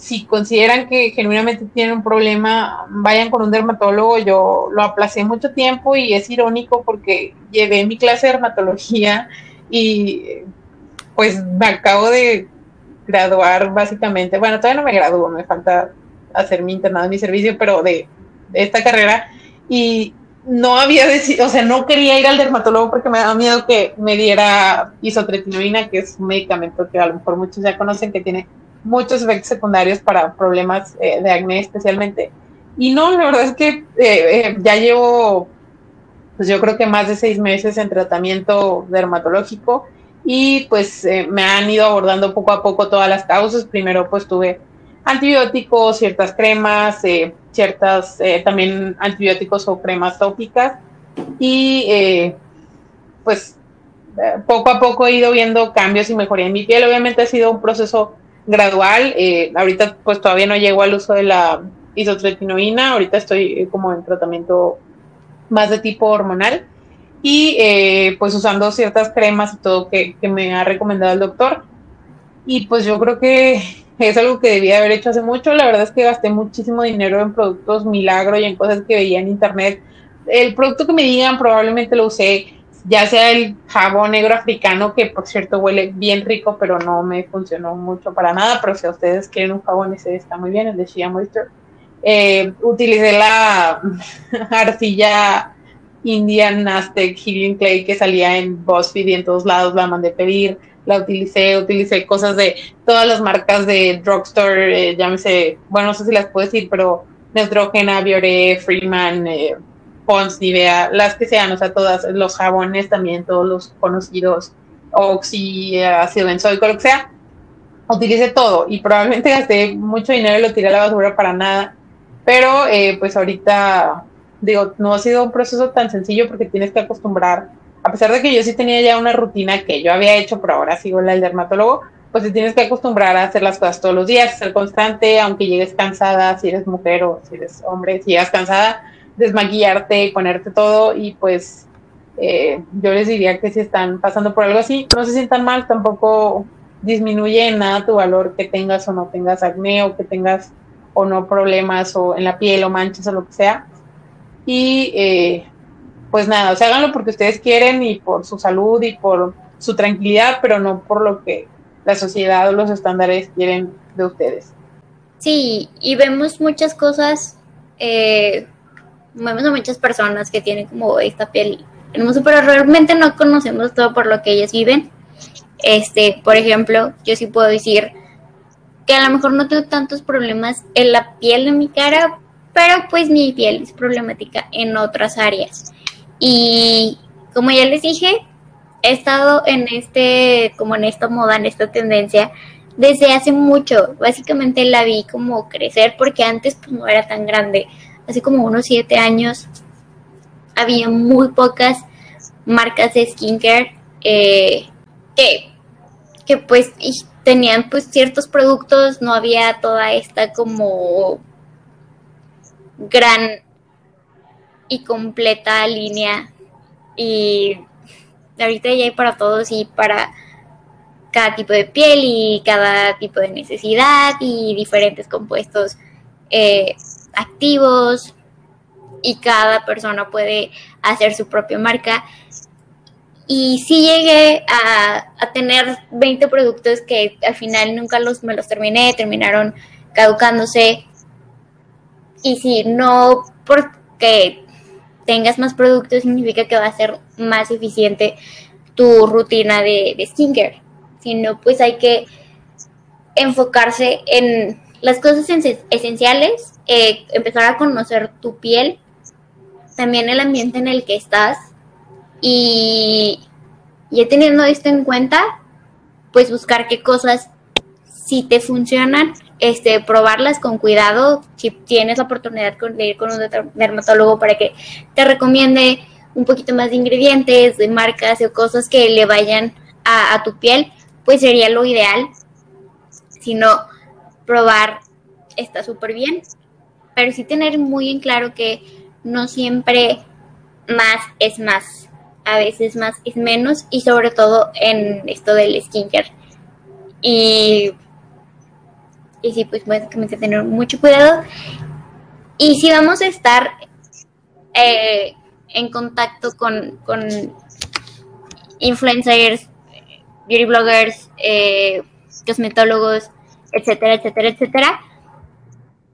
si consideran que genuinamente tienen un problema, vayan con un dermatólogo. Yo lo aplacé mucho tiempo y es irónico porque llevé mi clase de dermatología y pues me acabo de graduar básicamente. Bueno, todavía no me gradúo, me falta hacer mi internado en mi servicio, pero de, esta carrera. Y no había decidido, o sea, no quería ir al dermatólogo porque me daba miedo que me diera isotretinoína, que es un medicamento que a lo mejor muchos ya conocen que tiene muchos efectos secundarios para problemas eh, de acné especialmente. Y no, la verdad es que eh, eh, ya llevo, pues yo creo que más de seis meses en tratamiento dermatológico y pues me han ido abordando poco a poco todas las causas. Primero pues tuve antibióticos, ciertas cremas, ciertas también antibióticos o cremas tópicas y pues poco a poco he ido viendo cambios y mejoría en mi piel. Obviamente ha sido un proceso gradual. Eh, ahorita pues todavía no llego al uso de la isotretinoína, ahorita estoy eh, como en tratamiento más de tipo hormonal y eh, pues usando ciertas cremas y todo que, me ha recomendado el doctor. Y pues yo creo que es algo que debía haber hecho hace mucho. La verdad es que gasté muchísimo dinero en productos milagro y en cosas que veía en internet. El producto que me digan probablemente lo usé ya sea el jabón negro africano, que por cierto huele bien rico, pero no me funcionó mucho para nada, pero si ustedes quieren un jabón, ese está muy bien, el de Shea Moisture. Eh, utilicé la arcilla Indian Aztec Healing Clay que salía en BuzzFeed y en todos lados, la mandé pedir, la utilicé, utilicé cosas de todas las marcas de drugstore, eh, llámese, bueno, no sé si las puedo decir, pero Neutrogena, Biore, Freeman, eh, Pons, Nivea, las que sean, o sea, todas, los jabones también, todos los conocidos, Oxy, ácido benzoico, lo que sea, utilicé todo y probablemente gasté mucho dinero y lo tiré a la basura para nada, pero eh, pues ahorita digo, no ha sido un proceso tan sencillo porque tienes que acostumbrar, a pesar de que yo sí tenía ya una rutina que yo había hecho, pero ahora sigo la del dermatólogo, pues te tienes que acostumbrar a hacer las cosas todos los días, ser constante, aunque llegues cansada, si eres mujer o si eres hombre, si llegas cansada, desmaquillarte, ponerte todo y pues eh, yo les diría que si están pasando por algo así, no se sientan mal, tampoco disminuye en nada tu valor que tengas o no tengas acné o que tengas o no problemas o en la piel o manchas o lo que sea. Y eh, pues nada, o sea, háganlo porque ustedes quieren y por su salud y por su tranquilidad, pero no por lo que la sociedad o los estándares quieren de ustedes. Sí, y vemos muchas cosas, eh, vemos a muchas personas que tienen como esta piel hermosa, pero realmente no conocemos todo por lo que ellas viven. Este, por ejemplo, yo sí puedo decir que a lo mejor no tengo tantos problemas en la piel de mi cara, pero pues mi piel es problemática en otras áreas. Y como ya les dije, he estado en este, como en esta moda, en esta tendencia, desde hace mucho. Básicamente la vi como crecer porque antes pues no era tan grande. Hace como unos siete años había muy pocas marcas de skincare eh, que, que pues tenían pues ciertos productos, no había toda esta como gran y completa línea. Y ahorita ya hay para todos y para cada tipo de piel y cada tipo de necesidad y diferentes compuestos eh, activos y cada persona puede hacer su propia marca. Y sí llegué a, tener 20 productos que al final nunca los, me los terminé, terminaron caducándose. Y si no porque tengas más productos significa que va a ser más eficiente tu rutina de, de skincare, sino pues hay que enfocarse en las cosas esenciales, eh, empezar a conocer tu piel, también el ambiente en el que estás y ya teniendo esto en cuenta, pues buscar qué cosas si te funcionan, este, probarlas con cuidado, si tienes la oportunidad de ir con un dermatólogo para que te recomiende un poquito más de ingredientes, de marcas o cosas que le vayan a, tu piel, pues sería lo ideal. Si no, probar está súper bien. Pero sí tener muy en claro que no siempre más es más. A veces más es menos y sobre todo en esto del skincare. Y, y sí, pues básicamente tener mucho cuidado. Y si vamos a estar eh, en contacto con, con influencers, beauty bloggers, eh, cosmetólogos, etcétera, etcétera, etcétera,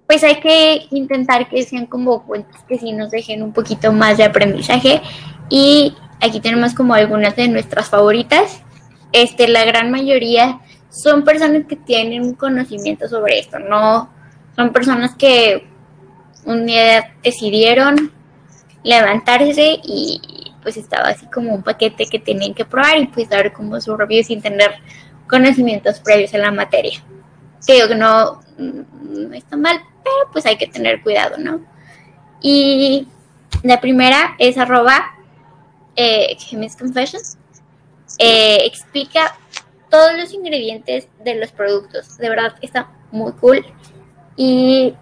pues hay que intentar que sean como cuentas que sí nos dejen un poquito más de aprendizaje y aquí tenemos como algunas de nuestras favoritas. Este, la gran mayoría son personas que tienen un conocimiento sobre esto, no son personas que un día decidieron levantarse y pues estaba así como un paquete que tenían que probar y pues dar como su review sin tener conocimientos previos en la materia. Creo que no, no está mal, pero pues hay que tener cuidado, ¿no? Y la primera es arroba eh, Confessions. Eh, explica todos los ingredientes de los productos. De verdad está muy cool. Y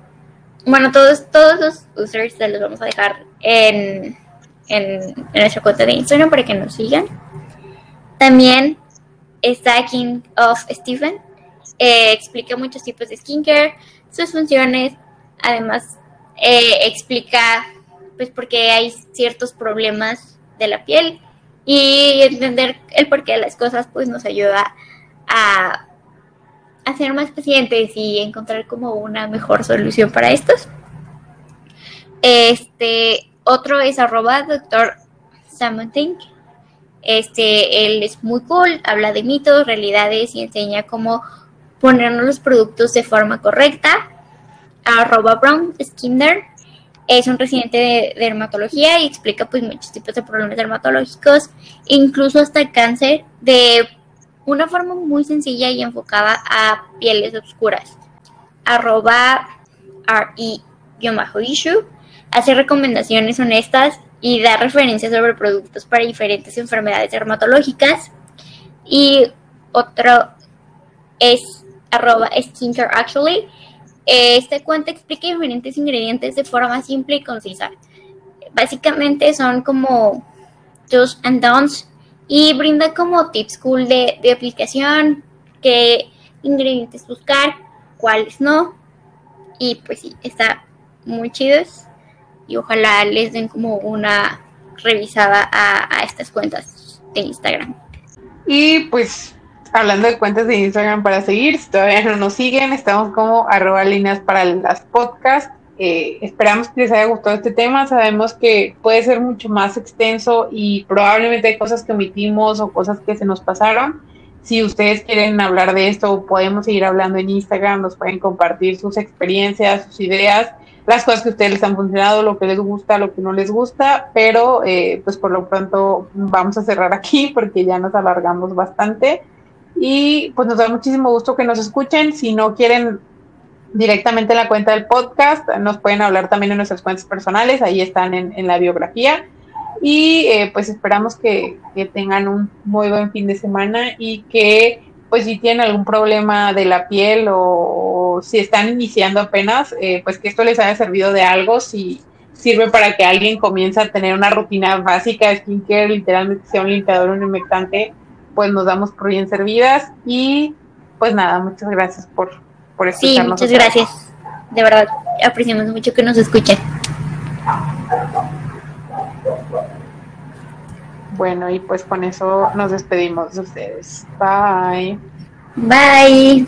bueno, todos, todos los users se los vamos a dejar en, en, nuestra cuenta de Instagram para que nos sigan. También está King of Stephen. Eh, explica muchos tipos de skincare, sus funciones. Además, eh, explica pues por qué hay ciertos problemas de la piel y entender el porqué de las cosas pues nos ayuda a, a ser más pacientes y encontrar como una mejor solución para estos. Este, otro es arroba doctor Este, él es muy cool, habla de mitos, realidades y enseña cómo ponernos los productos de forma correcta. Arroba Brown Skinner es un residente de dermatología y explica pues muchos tipos de problemas dermatológicos, incluso hasta el cáncer, de una forma muy sencilla y enfocada a pieles oscuras. Arroba re-issue hace recomendaciones honestas y da referencias sobre productos para diferentes enfermedades dermatológicas. Y otro es arroba skincare actually. Este cuenta explica diferentes ingredientes de forma simple y concisa. Básicamente son como do's and don'ts y brinda como tips cool de, de aplicación, qué ingredientes buscar, cuáles no. Y pues sí, está muy chidos y ojalá les den como una revisada a estas cuentas de Instagram. Y pues hablando de cuentas de Instagram para seguir, si todavía no nos siguen, estamos como arroba líneas para las podcasts. Eh, esperamos que les haya gustado este tema. Sabemos que puede ser mucho más extenso y probablemente hay cosas que omitimos o cosas que se nos pasaron. Si ustedes quieren hablar de esto, podemos seguir hablando en Instagram, nos pueden compartir sus experiencias, sus ideas, las cosas que a ustedes les han funcionado, lo que les gusta, lo que no les gusta, pero eh, pues por lo pronto vamos a cerrar aquí porque ya nos alargamos bastante. Y pues nos da muchísimo gusto que nos escuchen. Si no quieren directamente en la cuenta del podcast, nos pueden hablar también en nuestras cuentas personales, ahí están en, la biografía. Y eh, pues esperamos que, tengan un muy buen fin de semana y que pues si tienen algún problema de la piel o, si están iniciando apenas, eh, pues que esto les haya servido de algo, si sirve para que alguien comience a tener una rutina básica de skincare, literalmente sea un limpiador, un humectante, pues nos damos por bien servidas y pues nada, muchas gracias por, por escucharnos. Sí, muchas gracias. De verdad, apreciamos mucho que nos escuchen. Bueno, y pues con eso nos despedimos de ustedes. Bye. Bye.